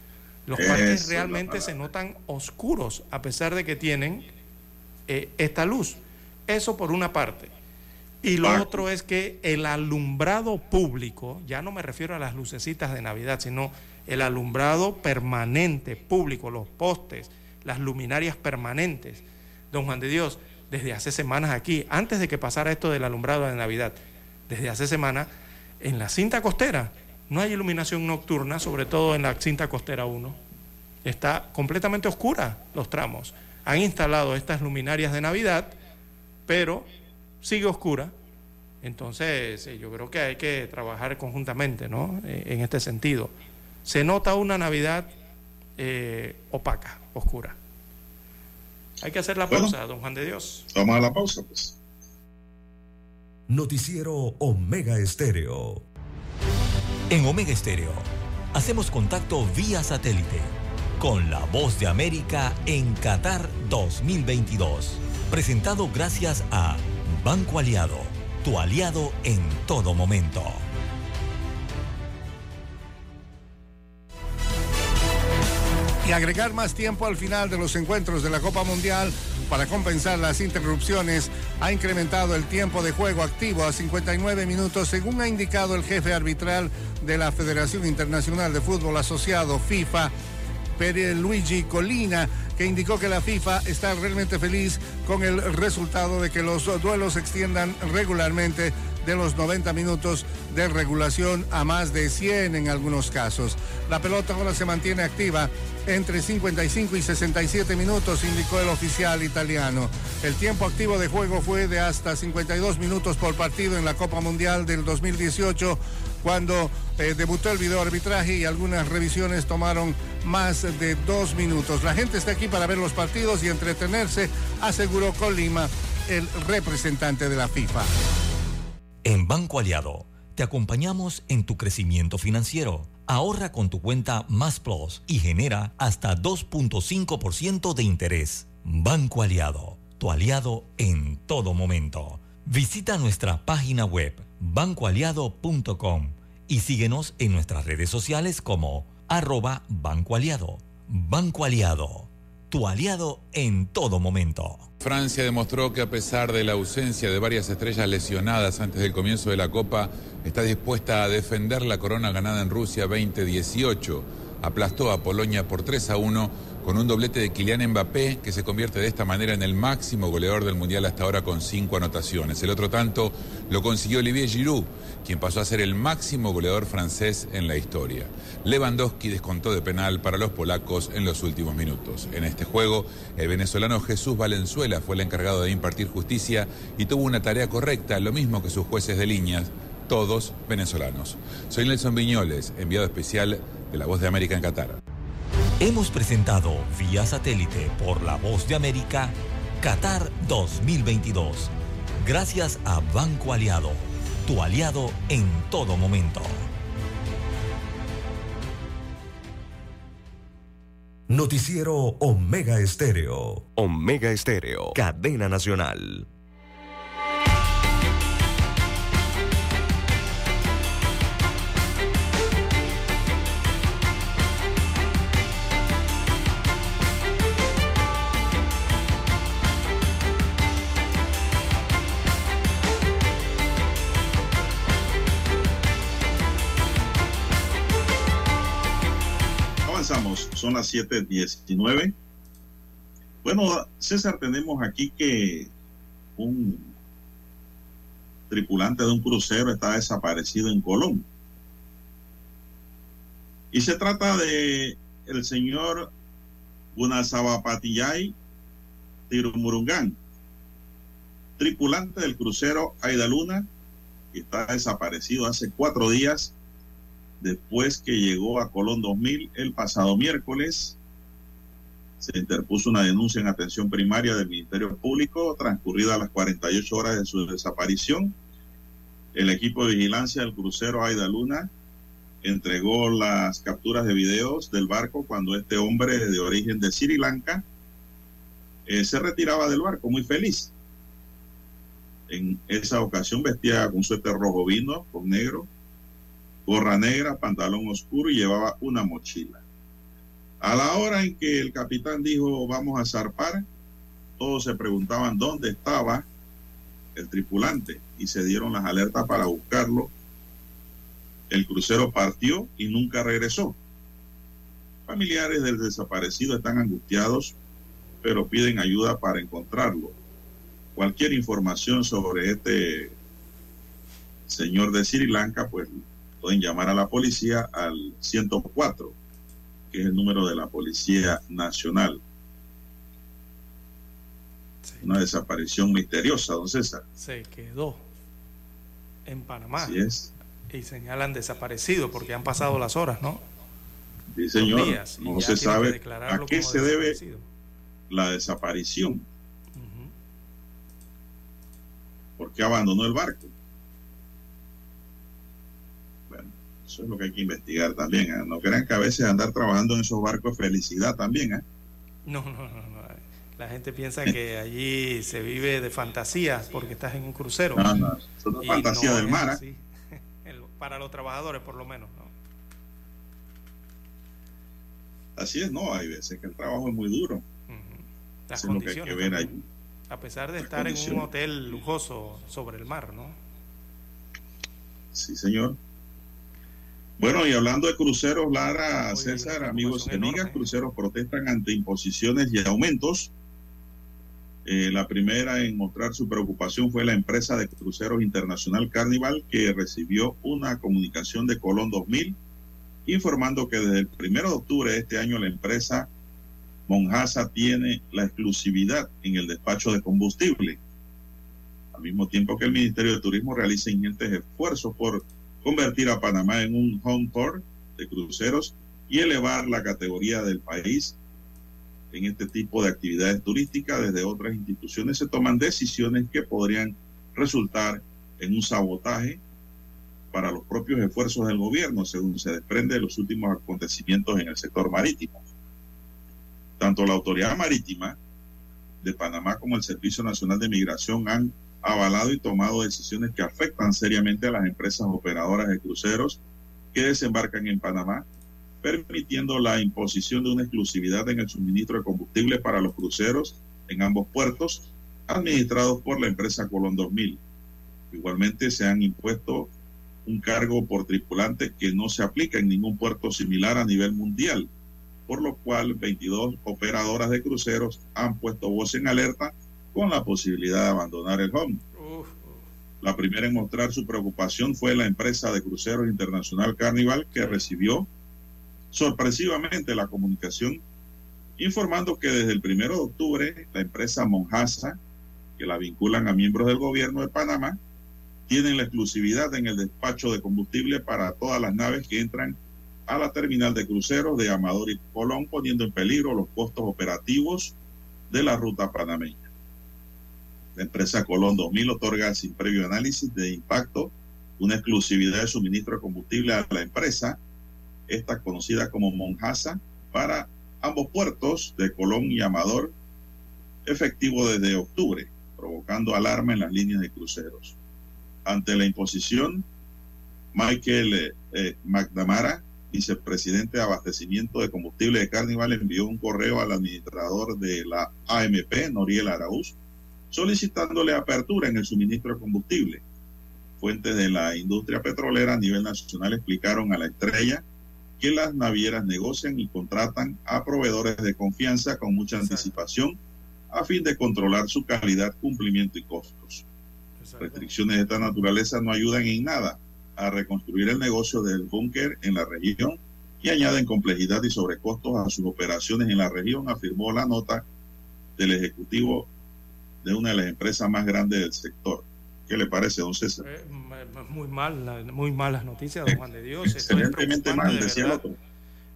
Los parques realmente se notan oscuros a pesar de que tienen eh, esta luz. Eso por una parte. Y lo otro es que el alumbrado público, ya no me refiero a las lucecitas de Navidad, sino el alumbrado permanente público, los postes, las luminarias permanentes. Don Juan de Dios, desde hace semanas aquí, antes de que pasara esto del alumbrado de Navidad, desde hace semanas, en la cinta costera no hay iluminación nocturna, sobre todo en la cinta costera 1. Está completamente oscura los tramos. Han instalado estas luminarias de Navidad, pero sigue oscura. Entonces, eh, yo creo que hay que trabajar conjuntamente ¿no? Eh, en este sentido. Se nota una Navidad eh, opaca, oscura. Hay que hacer la pausa, don Juan de Dios. Vamos a la pausa, pues. Noticiero Omega Estéreo. En Omega Estéreo hacemos contacto vía satélite con la voz de América en Qatar 2022. Presentado gracias a Banco Aliado, tu aliado en todo momento. y agregar más tiempo al final de los encuentros de la Copa Mundial para compensar las interrupciones ha incrementado el tiempo de juego activo a 59 minutos, según ha indicado el jefe arbitral de la Federación Internacional de Fútbol Asociado, FIFA, Luigi Colina, que indicó que la FIFA está realmente feliz con el resultado de que los duelos se extiendan regularmente de los 90 minutos de regulación a más de 100 en algunos casos. La pelota ahora se mantiene activa entre 55 y 67 minutos, indicó el oficial italiano. El tiempo activo de juego fue de hasta 52 minutos por partido en la Copa Mundial del 2018, cuando eh, debutó el video arbitraje y algunas revisiones tomaron más de dos minutos. La gente está aquí para ver los partidos y entretenerse, aseguró Colima, el representante de la FIFA. En Banco Aliado, te acompañamos en tu crecimiento financiero. Ahorra con tu cuenta Más Plus y genera hasta 2.5% de interés. Banco Aliado, tu aliado en todo momento. Visita nuestra página web bancoaliado.com y síguenos en nuestras redes sociales como arroba Banco Aliado. Banco Aliado, tu aliado en todo momento. Francia demostró que a pesar de la ausencia de varias estrellas lesionadas antes del comienzo de la Copa, está dispuesta a defender la corona ganada en Rusia 2018. Aplastó a Polonia por 3 a 1 con un doblete de Kylian Mbappé, que se convierte de esta manera en el máximo goleador del Mundial hasta ahora con cinco anotaciones. El otro tanto lo consiguió Olivier Giroud, quien pasó a ser el máximo goleador francés en la historia. Lewandowski descontó de penal para los polacos en los últimos minutos. En este juego, el venezolano Jesús Valenzuela fue el encargado de impartir justicia y tuvo una tarea correcta, lo mismo que sus jueces de líneas, todos venezolanos. Soy Nelson Viñoles, enviado especial de La Voz de América en Qatar. Hemos presentado vía satélite por La Voz de América Qatar 2022. Gracias a Banco Aliado, tu aliado en todo momento. Noticiero Omega Estéreo. Omega Estéreo. Cadena Nacional. Las 7:19. Bueno, César, tenemos aquí que un tripulante de un crucero está desaparecido en Colón. Y se trata de el señor Bunazabapatillay Tirumurungán, tripulante del crucero Aida Luna, que está desaparecido hace cuatro días después que llegó a Colón 2000 el pasado miércoles. Se interpuso una denuncia en atención primaria del Ministerio Público, transcurrida las 48 horas de su desaparición. El equipo de vigilancia del crucero Aida Luna entregó las capturas de videos del barco cuando este hombre de origen de Sri Lanka eh, se retiraba del barco muy feliz. En esa ocasión vestía con suéter rojo vino con negro, gorra negra, pantalón oscuro y llevaba una mochila. A la hora en que el capitán dijo vamos a zarpar, todos se preguntaban dónde estaba el tripulante y se dieron las alertas para buscarlo. El crucero partió y nunca regresó. Familiares del desaparecido están angustiados, pero piden ayuda para encontrarlo. Cualquier información sobre este señor de Sri Lanka, pues pueden llamar a la policía al 104, que es el número de la Policía Nacional. Una desaparición misteriosa, don César. Se quedó en Panamá. Así es. Y señalan desaparecido porque han pasado las horas, ¿no? Sí, señor. no se sabe a qué se debe la desaparición. ¿Por qué abandonó el barco? Bueno, eso es lo que hay que investigar también. ¿eh? No crean que a veces andar trabajando en esos barcos es felicidad también. ¿eh? No, no, no, no. La gente piensa que allí se vive de fantasías porque estás en un crucero. No, no, es fantasía del mar. ¿eh? <laughs> Para los trabajadores, por lo menos. ¿no? Así es, no, hay veces que el trabajo es muy duro. Las Eso es lo que hay que ver allí. A pesar de Las estar en un condiciones. hotel lujoso sobre el mar, ¿no? Sí, señor. Bueno, y hablando de cruceros, Lara, César, amigos y amigas, cruceros protestan ante imposiciones y aumentos. Eh, la primera en mostrar su preocupación fue la empresa de cruceros internacional Carnival, que recibió una comunicación de Colón 2000 informando que desde el 1 de octubre de este año la empresa Monjasa tiene la exclusividad en el despacho de combustible, al mismo tiempo que el Ministerio de Turismo realiza ingentes esfuerzos por convertir a Panamá en un home port de cruceros y elevar la categoría del país en este tipo de actividades turísticas. Desde otras instituciones se toman decisiones que podrían resultar en un sabotaje para los propios esfuerzos del gobierno, según se desprende de los últimos acontecimientos en el sector marítimo. Tanto la Autoridad Marítima de Panamá como el Servicio Nacional de Migración han avalado y tomado decisiones que afectan seriamente a las empresas operadoras de cruceros que desembarcan en Panamá, permitiendo la imposición de una exclusividad en el suministro de combustible para los cruceros en ambos puertos administrados por la empresa Colón 2000. Igualmente se han impuesto un cargo por tripulante que no se aplica en ningún puerto similar a nivel mundial, por lo cual 22 operadoras de cruceros han puesto voz en alerta con la posibilidad de abandonar el home. La primera en mostrar su preocupación fue la empresa de cruceros internacional Carnival, que recibió sorpresivamente la comunicación informando que desde el primero de octubre la empresa Monjasa, que la vinculan a miembros del gobierno de Panamá, tienen la exclusividad en el despacho de combustible para todas las naves que entran a la terminal de cruceros de Amador y Colón, poniendo en peligro los costos operativos de la ruta panameña. La empresa Colón 2000 otorga sin previo análisis de impacto una exclusividad de suministro de combustible a la empresa, esta conocida como Monjasa, para ambos puertos de Colón y Amador, efectivo desde octubre, provocando alarma en las líneas de cruceros. Ante la imposición, Michael eh, eh, McNamara, vicepresidente de abastecimiento de combustible de Carnival, envió un correo al administrador de la AMP, Noriel Araúz, solicitándole apertura en el suministro de combustible. Fuentes de la industria petrolera a nivel nacional explicaron a la estrella que las navieras negocian y contratan a proveedores de confianza con mucha anticipación a fin de controlar su calidad, cumplimiento y costos. Restricciones de esta naturaleza no ayudan en nada a reconstruir el negocio del búnker en la región y añaden complejidad y sobrecostos a sus operaciones en la región, afirmó la nota del ejecutivo de una de las empresas más grandes del sector. ¿Qué le parece, don César? Eh, muy mal, muy malas noticias, don Juan de Dios. Excelentemente mal, de decía el otro.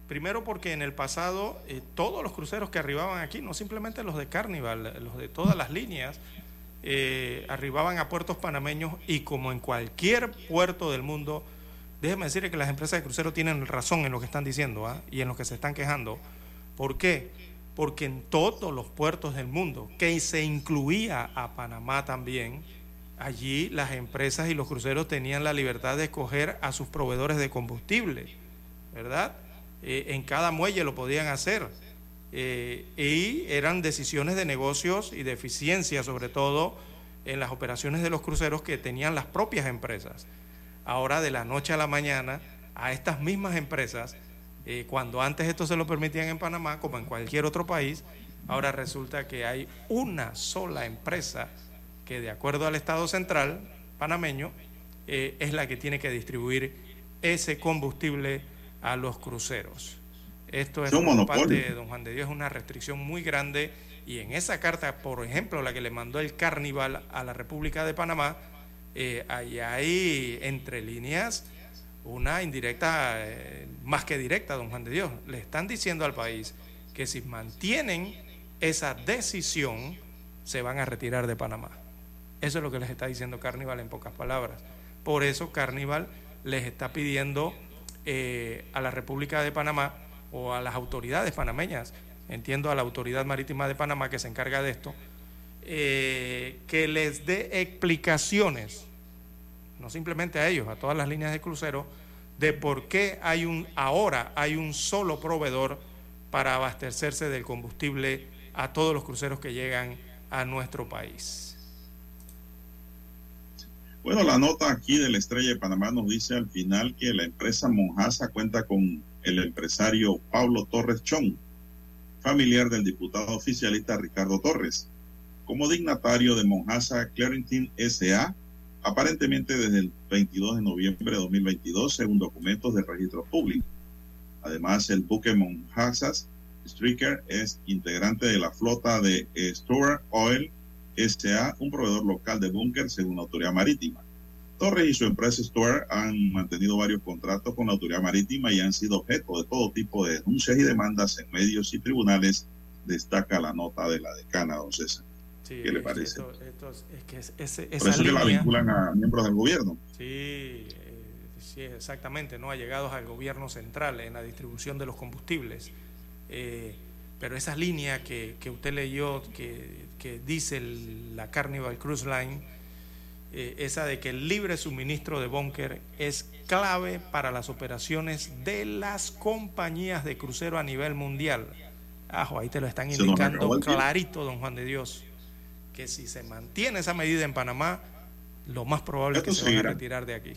Primero porque en el pasado eh, todos los cruceros que arribaban aquí, no simplemente los de Carnival, los de todas las líneas, eh, arribaban a puertos panameños y como en cualquier puerto del mundo, déjeme decirle que las empresas de crucero tienen razón en lo que están diciendo ¿ah? y en lo que se están quejando. ¿Por qué? Porque en todos los puertos del mundo, que se incluía a Panamá también, allí las empresas y los cruceros tenían la libertad de escoger a sus proveedores de combustible, ¿verdad? Eh, en cada muelle lo podían hacer. Eh, y eran decisiones de negocios y de eficiencia, sobre todo en las operaciones de los cruceros que tenían las propias empresas. Ahora, de la noche a la mañana, a estas mismas empresas, eh, cuando antes esto se lo permitían en Panamá, como en cualquier otro país, ahora resulta que hay una sola empresa que, de acuerdo al Estado Central panameño, eh, es la que tiene que distribuir ese combustible a los cruceros. Esto es por parte de don Juan de Dios, es una restricción muy grande y en esa carta, por ejemplo, la que le mandó el Carnival a la República de Panamá, eh, ahí hay entre líneas una indirecta, eh, más que directa, don Juan de Dios. Le están diciendo al país que si mantienen esa decisión, se van a retirar de Panamá. Eso es lo que les está diciendo Carnival en pocas palabras. Por eso Carnival les está pidiendo eh, a la República de Panamá o a las autoridades panameñas, entiendo a la Autoridad Marítima de Panamá que se encarga de esto, eh, que les dé explicaciones, no simplemente a ellos, a todas las líneas de crucero, de por qué hay un, ahora hay un solo proveedor para abastecerse del combustible a todos los cruceros que llegan a nuestro país. Bueno, la nota aquí de la Estrella de Panamá nos dice al final que la empresa Monjasa cuenta con el empresario Pablo Torres Chong, familiar del diputado oficialista Ricardo Torres, como dignatario de Monjasa Clarington SA, aparentemente desde el 22 de noviembre de 2022, según documentos del registro público. Además, el buque Monjasas Striker es integrante de la flota de Stuart Oil SA, un proveedor local de búnker según la autoridad marítima. Torres y su empresa Stuart han mantenido varios contratos con la autoridad marítima y han sido objeto de todo tipo de denuncias y demandas en medios y tribunales, destaca la nota de la decana, don César. ¿Qué le parece? es que ese, Por eso que la vinculan a miembros del gobierno. Sí, eh, sí, exactamente, no allegados al gobierno central en la distribución de los combustibles. Eh, pero esa línea que, que usted leyó, que, que dice el- la Carnival Cruise Line, eh, esa de que el libre suministro de búnker es clave para las operaciones de las compañías de crucero a nivel mundial. Ajo, ahí te lo están indicando clarito, don Juan de Dios, que si se mantiene esa medida en Panamá, lo más probable es que se van a retirar de aquí.